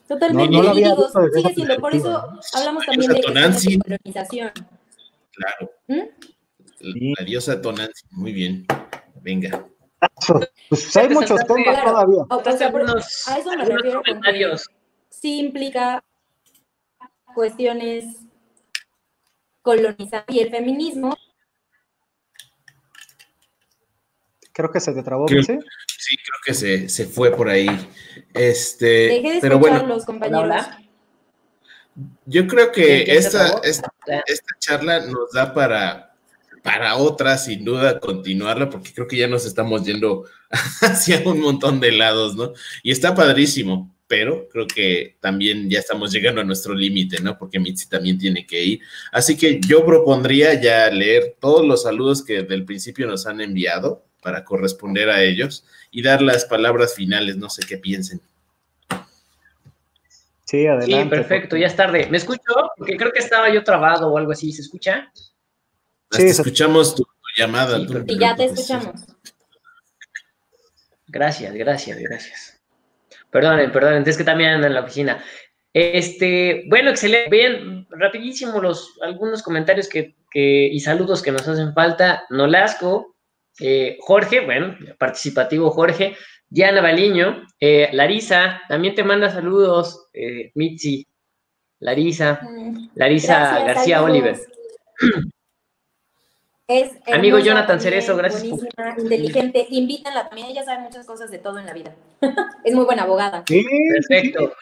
Totalmente. No, digo, sigue siendo, por eso hablamos también de colonización. Claro. ¿Mm? La diosa Tonanzi, muy bien. Venga. Pues hay muchos temas todavía. a eso me refiero que sí implica cuestiones colonizadas y el feminismo. Creo que se te trabó, ¿sí? Sí, creo que se, se, fue por ahí. Este, Deje de pero bueno, los compañeros. Yo creo que esta, esta, esta charla nos da para, para otra, sin duda, continuarla, porque creo que ya nos estamos yendo hacia un montón de lados, ¿no? Y está padrísimo, pero creo que también ya estamos llegando a nuestro límite, ¿no? Porque Mitzi también tiene que ir. Así que yo propondría ya leer todos los saludos que del principio nos han enviado para corresponder a ellos y dar las palabras finales, no sé qué piensen. Sí, adelante. Sí, perfecto, ya es tarde. ¿Me escucho? Porque creo que estaba yo trabado o algo así. ¿Se escucha? Sí, escuchamos tu, llamada. y ya te escuchamos. Gracias, gracias, gracias. Perdonen, perdonen, es que también ando en la oficina. Este, bueno, excelente. Bien, rapidísimo los algunos comentarios que, y saludos que nos hacen falta. Nolasco, eh, Jorge, bueno, participativo Jorge, Diana Baliño, eh, Larisa, también te manda saludos, eh, Mitzi, Larisa, mm, Larisa García Oliver. Es Amigo Jonathan Cerezo, gracias. Buenísima, inteligente. Invítanla también, ella sabe muchas cosas de todo en la vida. es muy buena abogada. Perfecto.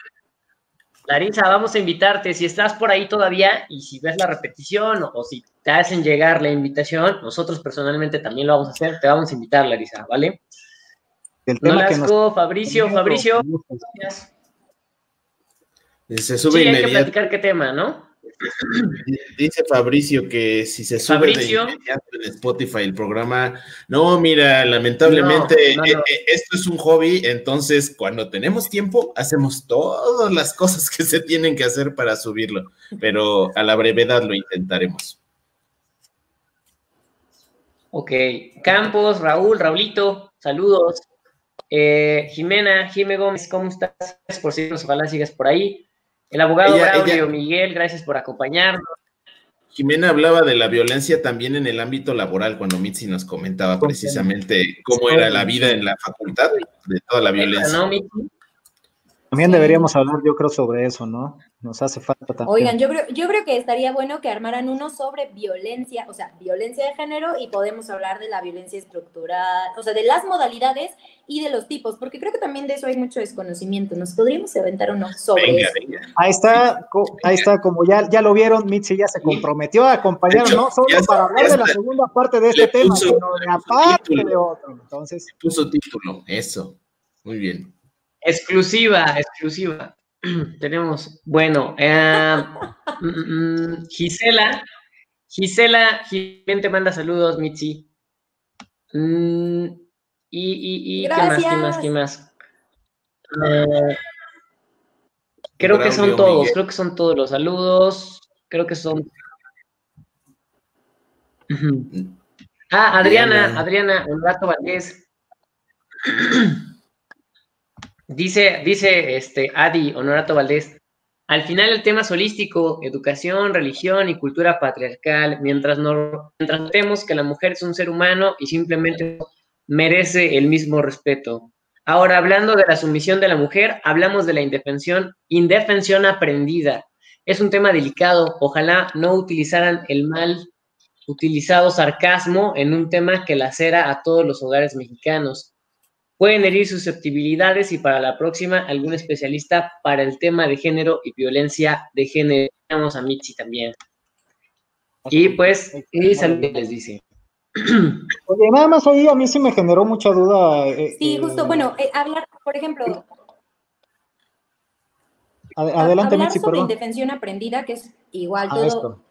Larisa, vamos a invitarte. Si estás por ahí todavía y si ves la repetición o, si te hacen llegar la invitación, nosotros personalmente también lo vamos a hacer. Te vamos a invitar, Larisa, ¿vale? El Fabricio, Fabricio. Se sube sí, hay que platicar qué tema, ¿no? Dice Fabricio que si se sube en Spotify el programa, no, mira, lamentablemente eh, eh, esto es un hobby, entonces cuando tenemos tiempo hacemos todas las cosas que se tienen que hacer para subirlo, pero a la brevedad lo intentaremos. Ok, Campos, Raúl, Raulito, saludos. Eh, Jimena, Jimé Gómez, ¿cómo estás? Por si ojalá sigas por ahí. El abogado ella, Miguel, gracias por acompañarnos. Jimena hablaba de la violencia también en el ámbito laboral, cuando Mitzi nos comentaba precisamente cómo era la vida en la facultad, de toda la violencia. También deberíamos hablar, yo creo, sobre eso, ¿no? Nos hace falta también. Oigan, yo creo, yo creo que estaría bueno que armaran uno sobre violencia, o sea, violencia de género, y podemos hablar de la violencia estructural, o sea, de las modalidades y de los tipos, porque creo que también de eso hay mucho desconocimiento. Nos podríamos aventar uno sobre eso. Ahí está, ahí está, como ya, ya lo vieron, Mitzi ya se comprometió a acompañarnos, no solo para hablar de la segunda parte de este tema, sino de la parte de otro. Entonces. Puso título, eso. Muy bien. Exclusiva, exclusiva. Tenemos, bueno, eh, mm, mm, Gisela, Gisela, Gisela te manda saludos, Mitzi. Mm, y, y, y ¿qué más, qué más, qué más? Eh, creo que son todos, creo que son todos los saludos, creo que son... Ah, Adriana, Adriana, un rato Valdés. Dice, dice este Adi Honorato Valdés, al final el tema es holístico, educación, religión y cultura patriarcal, mientras no mientras que la mujer es un ser humano y simplemente merece el mismo respeto. Ahora, hablando de la sumisión de la mujer, hablamos de la indefensión, indefensión aprendida. Es un tema delicado. Ojalá no utilizaran el mal utilizado sarcasmo en un tema que lacera a todos los hogares mexicanos. Pueden herir susceptibilidades y para la próxima algún especialista para el tema de género y violencia de género. Vamos a Michi también. Y pues, y les dice. Oye, nada más ahí a mí sí me generó mucha duda. Eh, sí, eh, justo, bueno, eh, hablar, por ejemplo. Adelante, hablar sobre indefensión aprendida, que es igual ah, todo.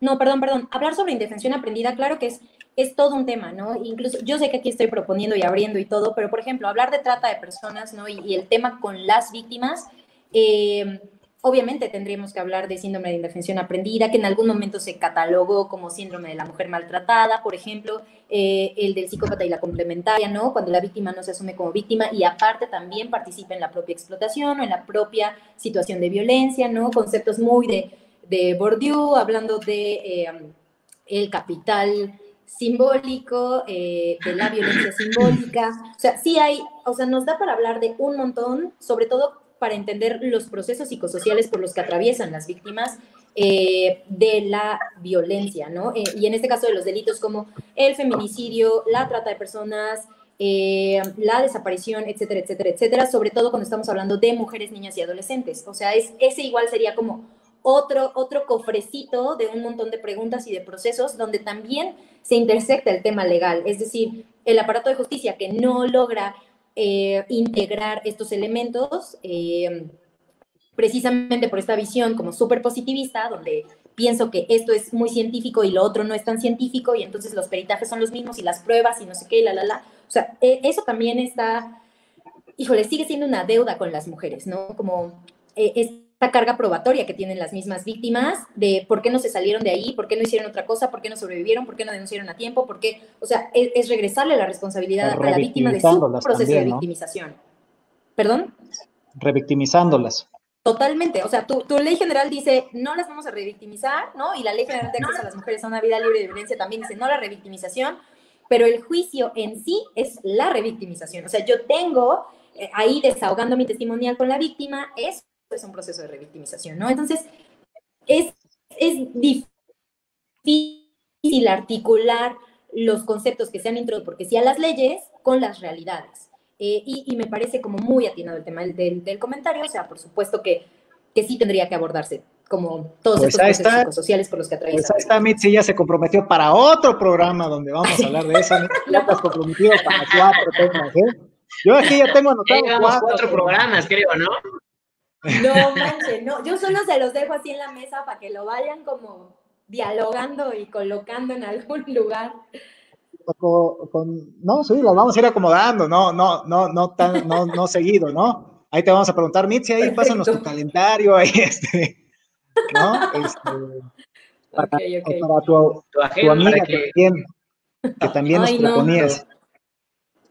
No, perdón, perdón. Hablar sobre indefensión aprendida, claro que es, es todo un tema, ¿no? Incluso yo sé que aquí estoy proponiendo y abriendo y todo, pero por ejemplo, hablar de trata de personas, ¿no? Y, el tema con las víctimas, eh, Obviamente tendríamos que hablar de síndrome de indefensión aprendida, que en algún momento se catalogó como síndrome de la mujer maltratada, por ejemplo, eh, el del psicópata y la complementaria, ¿no? Cuando la víctima no se asume como víctima y aparte también participa en la propia explotación o en la propia situación de violencia, ¿no? Conceptos muy de, de Bourdieu, hablando de eh, el capital simbólico, eh, de la violencia simbólica. O sea, sí hay, o sea, nos da para hablar de un montón, sobre todo para entender los procesos psicosociales por los que atraviesan las víctimas eh, de la violencia, ¿no? Eh, y en este caso de los delitos como el feminicidio, la trata de personas, eh, la desaparición, etcétera, etcétera, etcétera, sobre todo cuando estamos hablando de mujeres, niñas y adolescentes. O sea, es, ese igual sería como otro, otro cofrecito de un montón de preguntas y de procesos donde también se intersecta el tema legal, es decir, el aparato de justicia que no logra eh, integrar estos elementos eh, precisamente por esta visión como súper positivista, donde pienso que esto es muy científico y lo otro no es tan científico y entonces los peritajes son los mismos y las pruebas y no sé qué, y la, la, la. O sea, e, eso también está, híjole, sigue siendo una deuda con las mujeres, ¿no? Como eh, es carga probatoria que tienen las mismas víctimas de por qué no se salieron de ahí, por qué no hicieron otra cosa, por qué no sobrevivieron, por qué no denunciaron a tiempo, por qué, o sea, es, regresarle la responsabilidad a la víctima de su proceso de victimización. ¿Perdón? Revictimizándolas. Totalmente, o sea, tu, tu, ley general dice no las vamos a revictimizar, ¿no? Y la ley general de acceso a las mujeres a una vida libre de violencia también dice no la revictimización, pero el juicio en sí es la revictimización. O sea, yo tengo eh, ahí desahogando mi testimonial con la víctima, es es un proceso de revictimización, ¿no? Entonces, es, es difícil articular los conceptos que se han introducido, porque sí a las leyes, con las realidades. Eh, y, me parece como muy atinado el tema del, del, comentario, o sea, por supuesto que, que sí tendría que abordarse como todos pues estos procesos sociales por los que atraviesa. Pues ahí está, Mitzi ya se comprometió para otro programa donde vamos a hablar de eso. Ya estás comprometido para cuatro temas, ¿eh? Yo aquí ya tengo anotado cuatro, cuatro programas, creo, ¿no? No manches, no. Yo solo se los dejo así en la mesa para que lo vayan como dialogando y colocando en algún lugar. no, sí, lo vamos a ir acomodando, no, no, no, no tan, no, no seguido, ¿no? Ahí te vamos a preguntar, Mitzi, ahí pásanos tu calendario, ahí este, ¿no? Este, para, para tu, tu, amiga que, también, que también nos proponías.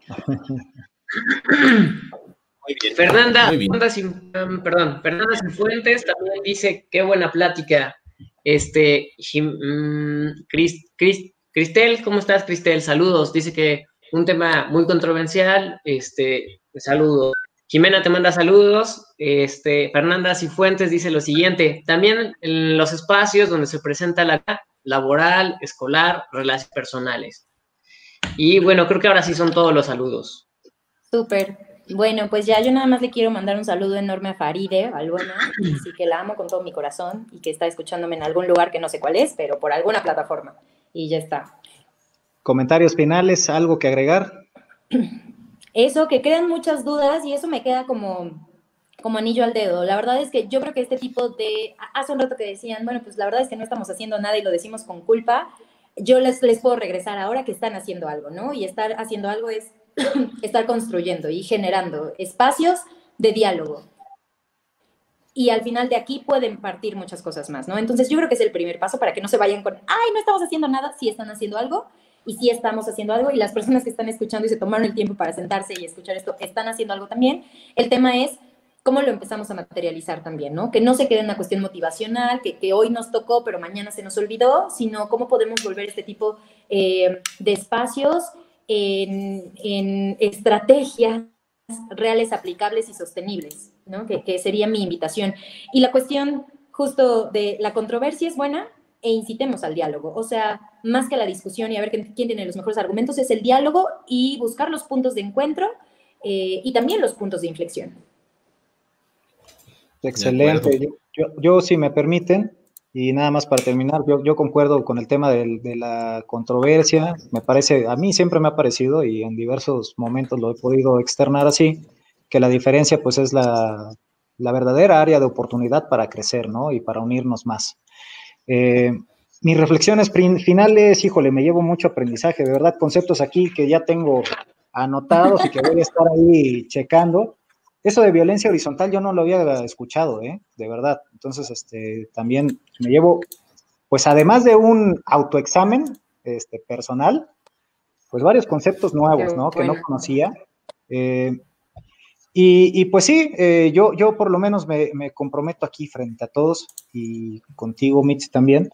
Fernanda, um, perdón, Fernanda Cifuentes también dice, qué buena plática. Este, mm, Cristel, ¿cómo estás, Cristel? Saludos. Dice que un tema muy controversial. Este, saludos. Jimena te manda saludos. Este, Fernanda Cifuentes dice lo siguiente: también en los espacios donde se presenta la laboral, escolar, relaciones personales. Y bueno, creo que ahora sí son todos los saludos. Súper. Bueno, pues ya yo nada más le quiero mandar un saludo enorme a Faride, Albona, así que la amo con todo mi corazón y que está escuchándome en algún lugar que no sé cuál es, pero por alguna plataforma. Y ya está. Comentarios finales, algo que agregar. Eso, que quedan muchas dudas y eso me queda como, como anillo al dedo. La verdad es que yo creo que este tipo de, hace un rato que decían, bueno, pues la verdad es que no estamos haciendo nada y lo decimos con culpa. Yo les, les puedo regresar ahora que están haciendo algo, ¿no? Y estar haciendo algo es estar construyendo y generando espacios de diálogo. Y al final de aquí pueden partir muchas cosas más, ¿no? Entonces yo creo que es el primer paso para que no se vayan con, ay, no estamos haciendo nada, sí están haciendo algo y sí estamos haciendo algo y las personas que están escuchando y se tomaron el tiempo para sentarse y escuchar esto están haciendo algo también. El tema es cómo lo empezamos a materializar también, ¿no? Que no se quede en una cuestión motivacional, que, que hoy nos tocó, pero mañana se nos olvidó, sino cómo podemos volver este tipo eh, de espacios en, estrategia reales, aplicables y sostenibles, ¿no? Que, que sería mi invitación. Y la cuestión justo de la controversia es buena, e incitemos al diálogo. O sea, más que la discusión y a ver quién, tiene los mejores argumentos, es el diálogo y buscar los puntos de encuentro eh, y también los puntos de inflexión. Excelente. Yo, yo, si me permiten, y nada más para terminar, yo, yo concuerdo con el tema de, de, la controversia. Me parece, a mí siempre me ha parecido, y en diversos momentos lo he podido externar así, que la diferencia pues es la, la verdadera área de oportunidad para crecer, ¿no? Y para unirnos más. Eh, mis reflexiones finales, híjole, me llevo mucho aprendizaje, de verdad, conceptos aquí que ya tengo anotados y que voy a estar ahí checando. Eso de violencia horizontal yo no lo había escuchado, ¿eh? de verdad. Entonces, este, también me llevo, pues además de un autoexamen este, personal, pues varios conceptos nuevos, ¿no? Que no conocía. Eh, y, pues sí, eh, yo, yo por lo menos me, comprometo aquí frente a todos y contigo, Mitch, también,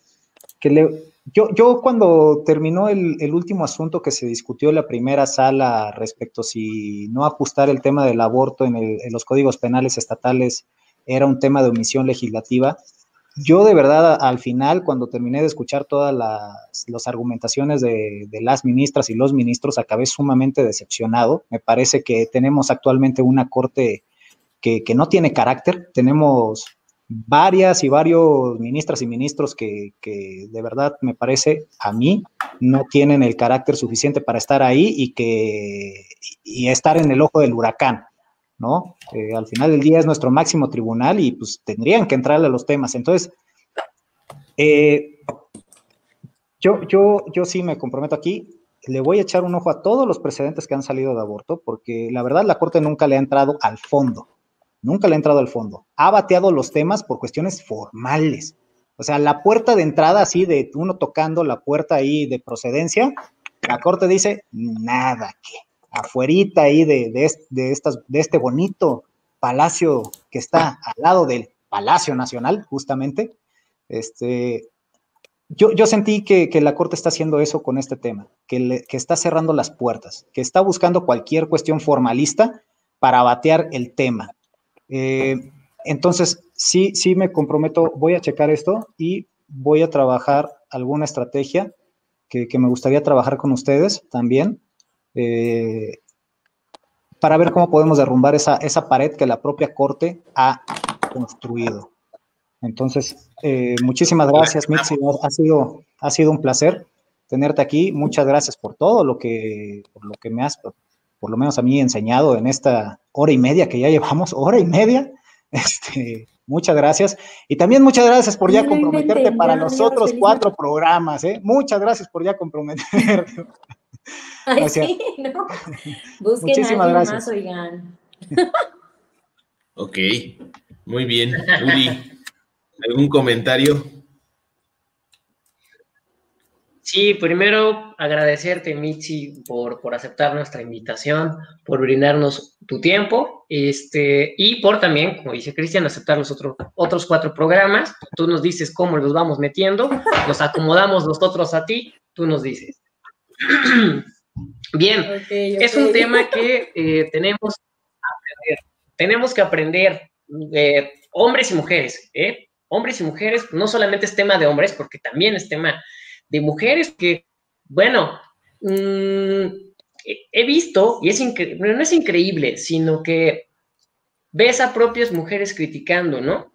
que le, yo, yo cuando terminó el, último asunto que se discutió en la primera sala respecto si no ajustar el tema del aborto en, en los códigos penales estatales era un tema de omisión legislativa, yo de verdad al final, cuando terminé de escuchar todas las, argumentaciones de, las ministras y los ministros, acabé sumamente decepcionado. Me parece que tenemos actualmente una corte que, no tiene carácter. Tenemos varias y varios ministras y ministros que, de verdad me parece a mí no tienen el carácter suficiente para estar ahí y que y estar en el ojo del huracán. ¿no? Eh, al final del día es nuestro máximo tribunal y pues tendrían que entrarle a los temas. Entonces, eh, yo, yo, yo sí me comprometo aquí, le voy a echar un ojo a todos los precedentes que han salido de aborto, porque la verdad la Corte nunca le ha entrado al fondo, nunca le ha entrado al fondo. Ha bateado los temas por cuestiones formales. O sea, la puerta de entrada así de uno tocando la puerta ahí de procedencia, la Corte dice, nada, que afuerita ahí de, de, estas, de este bonito palacio que está al lado del Palacio Nacional, justamente, este, yo, yo sentí que, la Corte está haciendo eso con este tema, que, que está cerrando las puertas, que está buscando cualquier cuestión formalista para batear el tema. Eh, entonces, sí, sí me comprometo, voy a checar esto y voy a trabajar alguna estrategia que, que me gustaría trabajar con ustedes también eh, para ver cómo podemos derrumbar esa, esa pared que la propia Corte ha construido. Entonces, eh, muchísimas gracias, Mitzi. Ha sido, ha sido un placer tenerte aquí. Muchas gracias por todo lo que, por lo que me has, por lo menos a mí, enseñado en esta hora y media que ya llevamos, hora y media. Este, muchas gracias. Y también muchas gracias por ya comprometerte para los otros cuatro programas. ¿eh? Muchas gracias por ya comprometerte. Ay, sí, ¿no? Busquen Muchísimas gracias. más, oigan. ok, muy bien. Uri, ¿algún comentario? Sí, primero agradecerte, Michi, por, por aceptar nuestra invitación, por brindarnos tu tiempo, este, y por también, como dice Cristian, aceptar los otros otros cuatro programas. Tú nos dices cómo los vamos metiendo, nos acomodamos nosotros a ti, tú nos dices. Bien, es un tema que eh, tenemos, aprender. tenemos que aprender, eh, hombres y mujeres, ¿eh? hombres y mujeres, no solamente es tema de hombres, porque también es tema de mujeres que, bueno, mm, he visto, y es no es increíble, sino que ves a propias mujeres criticando, ¿no?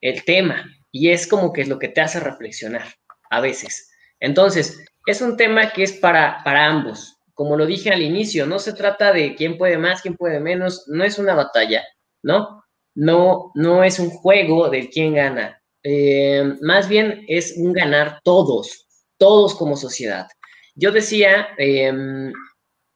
El tema, y es como que es lo que te hace reflexionar a veces. Entonces, es un tema que es para, para ambos. Como lo dije al inicio, no se trata de quién puede más, quién puede menos, no es una batalla, ¿no? No, no es un juego de quién gana. Eh, más bien es un ganar todos, todos como sociedad. Yo decía, em,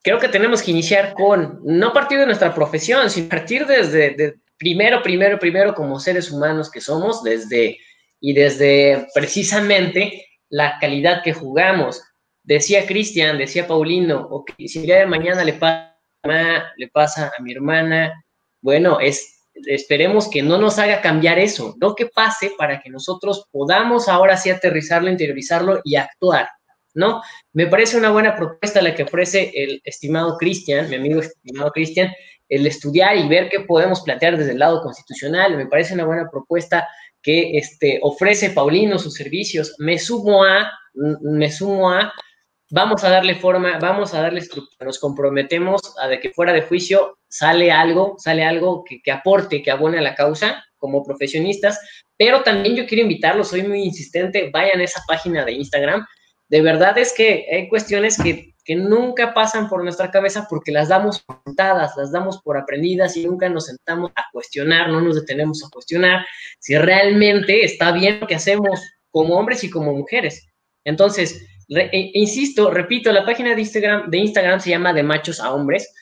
creo que tenemos que iniciar con, no partir de nuestra profesión, sino partir desde primero, primero, primero como seres humanos que somos, desde y desde precisamente la calidad que jugamos. Decía Cristian, decía Paulino, ok, si el día de mañana le pasa le pasa a mi hermana, bueno, es, esperemos que no nos haga cambiar eso, no que pase para que nosotros podamos ahora sí aterrizarlo, interiorizarlo y actuar, ¿no? Me parece una buena propuesta la que ofrece el estimado Cristian, mi amigo estimado Cristian, el estudiar y ver qué podemos plantear desde el lado constitucional. Me parece una buena propuesta que este, ofrece Paulino sus servicios. Me sumo a, me sumo a, vamos a darle forma, vamos a darle estructura. Nos comprometemos a de que fuera de juicio sale algo, sale algo que, aporte, que abone a la causa como profesionistas, pero también yo quiero invitarlos, soy muy insistente, vayan a esa página de Instagram. De verdad es que hay cuestiones que que nunca pasan por nuestra cabeza porque las damos contadas, las damos por aprendidas y nunca nos sentamos a cuestionar, no nos detenemos a cuestionar si realmente está bien lo que hacemos como hombres y como mujeres. Entonces, e, insisto, repito, la página de Instagram, de Instagram se llama De Machos a Hombres.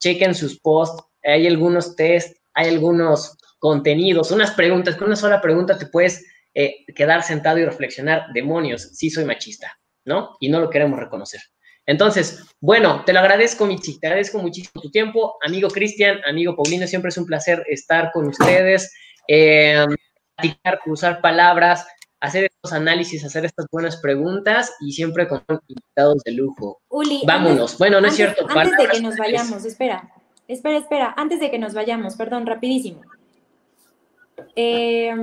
Chequen sus posts, hay algunos test, hay algunos contenidos, unas preguntas, con una sola pregunta te puedes eh, quedar sentado y reflexionar, demonios, sí soy machista, ¿no? Y no lo queremos reconocer. Entonces, bueno, te lo agradezco, Michi, te agradezco muchísimo tu tiempo. Amigo Cristian, amigo Paulino, siempre es un placer estar con ustedes, eh, platicar, cruzar palabras, hacer estos análisis, hacer estas buenas preguntas y siempre con invitados de lujo. Uli, Vámonos. bueno, no es cierto. Antes de que nos vayamos, espera, espera, espera, antes de que nos vayamos, perdón, rapidísimo. Eh,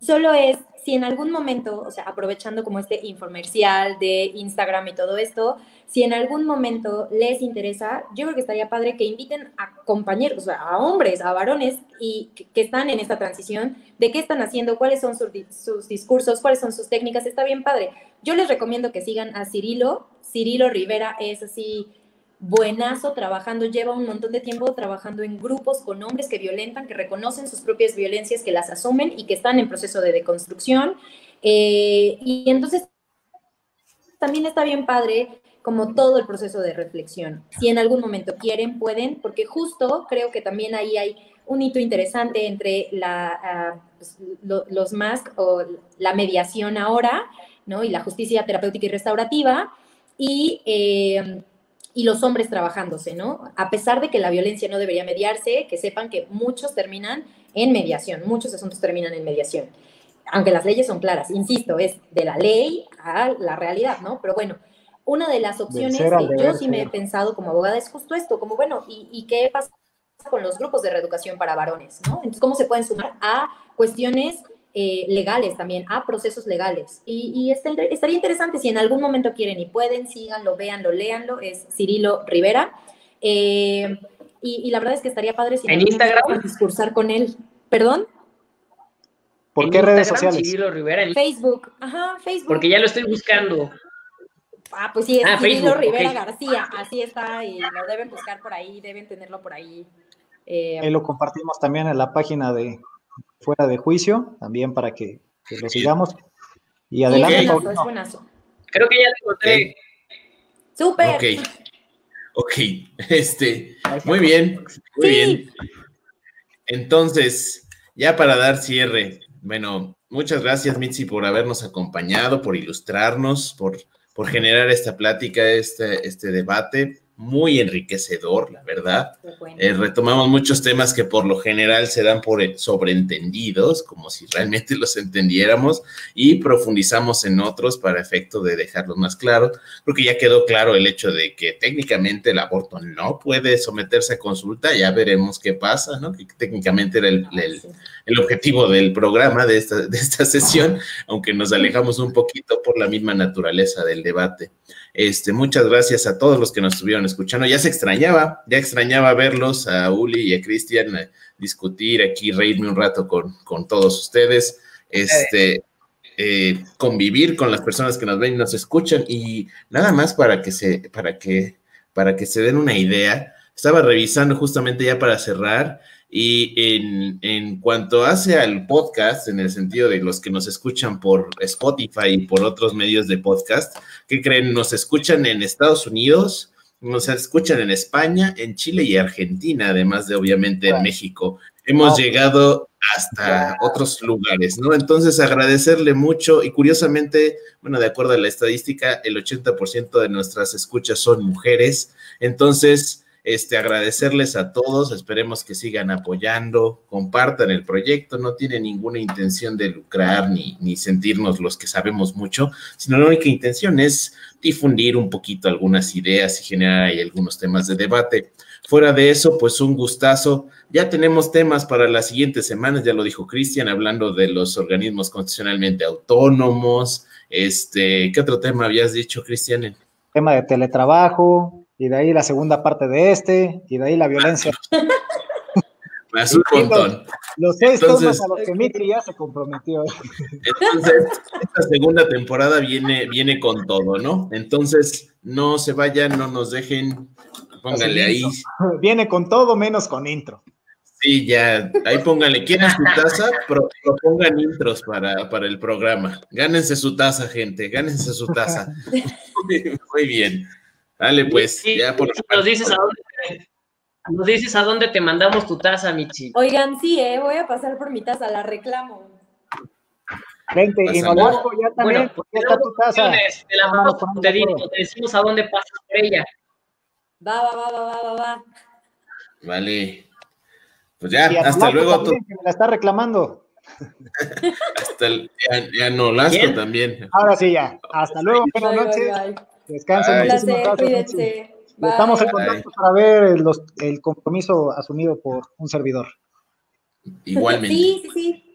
solo es si en algún momento, o sea, aprovechando como este infomercial de Instagram y todo esto, si en algún momento les interesa, yo creo que estaría padre que inviten a compañeros, o sea, a hombres, a varones y que, están en esta transición, de qué están haciendo, cuáles son sus, sus, discursos, cuáles son sus técnicas, está bien padre. Yo les recomiendo que sigan a Cirilo, Cirilo Rivera es así buenazo trabajando, lleva un montón de tiempo trabajando en grupos con hombres que violentan, que reconocen sus propias violencias, que las asumen y que están en proceso de deconstrucción. Eh, y entonces también está bien padre como todo el proceso de reflexión. Si en algún momento quieren, pueden, porque justo creo que también ahí hay un hito interesante entre ah, pues, los MASC o la mediación ahora, ¿no? Y la justicia terapéutica y restaurativa, y eh, y los hombres trabajándose, ¿no? A pesar de que la violencia no debería mediarse, que sepan que muchos terminan en mediación, muchos asuntos terminan en mediación. Aunque las leyes son claras, insisto, es de la ley a la realidad, ¿no? Pero bueno, una de las opciones que yo sí me he pensado como abogada es justo esto, como bueno, ¿y, y qué pasa con los grupos de reeducación para varones, ¿no? Entonces, ¿cómo se pueden sumar a cuestiones eh, legales también, a procesos legales. Y, estaría interesante si en algún momento quieren y pueden, síganlo, véanlo, léanlo, es Cirilo Rivera. Eh, y, la verdad es que estaría padre si en Instagram discursar con él. ¿Perdón? ¿Por qué redes sociales? Cirilo Rivera. En... Facebook, ajá, Facebook. Porque ya lo estoy buscando. Ah, pues sí, es ah, Cirilo Rivera García, así está, y lo deben buscar por ahí, deben tenerlo por ahí. Eh, ahí lo compartimos también en la página de, fuera de juicio, también para que, lo sigamos. Y adelante, Creo que ya lo encontré. Súper. Ok. Ok, este, muy bien, muy bien. Entonces, ya para dar cierre, bueno, muchas gracias Mitzi por habernos acompañado, por ilustrarnos, por, por generar esta plática, este, este debate muy enriquecedor, la verdad. Eh, retomamos muchos temas que por lo general se dan por sobreentendidos, como si realmente los entendiéramos, y profundizamos en otros para efecto de dejarlos más claros, porque ya quedó claro el hecho de que técnicamente el aborto no puede someterse a consulta, ya veremos qué pasa, ¿no? Que técnicamente era el, el, objetivo del programa de esta, de esta sesión, aunque nos alejamos un poquito por la misma naturaleza del debate. Este, muchas gracias a todos los que nos estuvieron escuchando. Ya se extrañaba, ya extrañaba verlos, a Uli y a Cristian, discutir aquí, reírme un rato con, todos ustedes, este, eh, convivir con las personas que nos ven y nos escuchan. Y nada más para que se, para que, para que se den una idea, estaba revisando justamente ya para cerrar y en, en, cuanto hace al podcast, en el sentido de los que nos escuchan por Spotify y por otros medios de podcast, ¿qué creen? Nos escuchan en Estados Unidos, nos escuchan en España, en Chile y Argentina, además de obviamente en México. Hemos llegado hasta otros lugares, ¿no? Entonces agradecerle mucho y curiosamente, bueno, de acuerdo a la estadística, el 80% de nuestras escuchas son mujeres. Entonces, este, agradecerles a todos, esperemos que sigan apoyando, compartan el proyecto, no tiene ninguna intención de lucrar ni, ni sentirnos los que sabemos mucho, sino la única intención es difundir un poquito algunas ideas y generar ahí algunos temas de debate. Fuera de eso, pues un gustazo. Ya tenemos temas para las siguientes semanas, ya lo dijo Cristian, hablando de los organismos constitucionalmente autónomos. Este, ¿qué otro tema habías dicho, Cristian? Tema de teletrabajo, y de ahí la segunda parte de este, y de ahí la violencia. Me hace un montón. Los, seis entonces, a los que Mitri ya se comprometió. Entonces, esta segunda temporada viene, viene con todo, ¿no? Entonces, no se vayan, no nos dejen, pónganle ahí. Viene con todo menos con intro. Sí, ya, ahí pónganle, ¿quieren su taza? propongan intros para, para el programa. Gánense su taza, gente, gánense su taza. Muy bien. Dale, pues, ya por nos dices, a dónde, nos dices a dónde te mandamos tu taza, Michi. Oigan, sí, eh, voy a pasar por mi taza, la reclamo. Vente, y Nolasco ya también, bueno, ya está tu taza. Te la vamos a te, te decimos a dónde pasas por ella. Va, va, va, va, va, va. Vale. Pues ya, hasta luego. También, que me la está reclamando. hasta el, ya, ya Nolasco también. Ahora sí, ya. Hasta luego, buenas noches. Descansen. Muchísimas gracias. Estamos en contacto para ver el compromiso asumido por un servidor. Igualmente. Sí, sí, sí.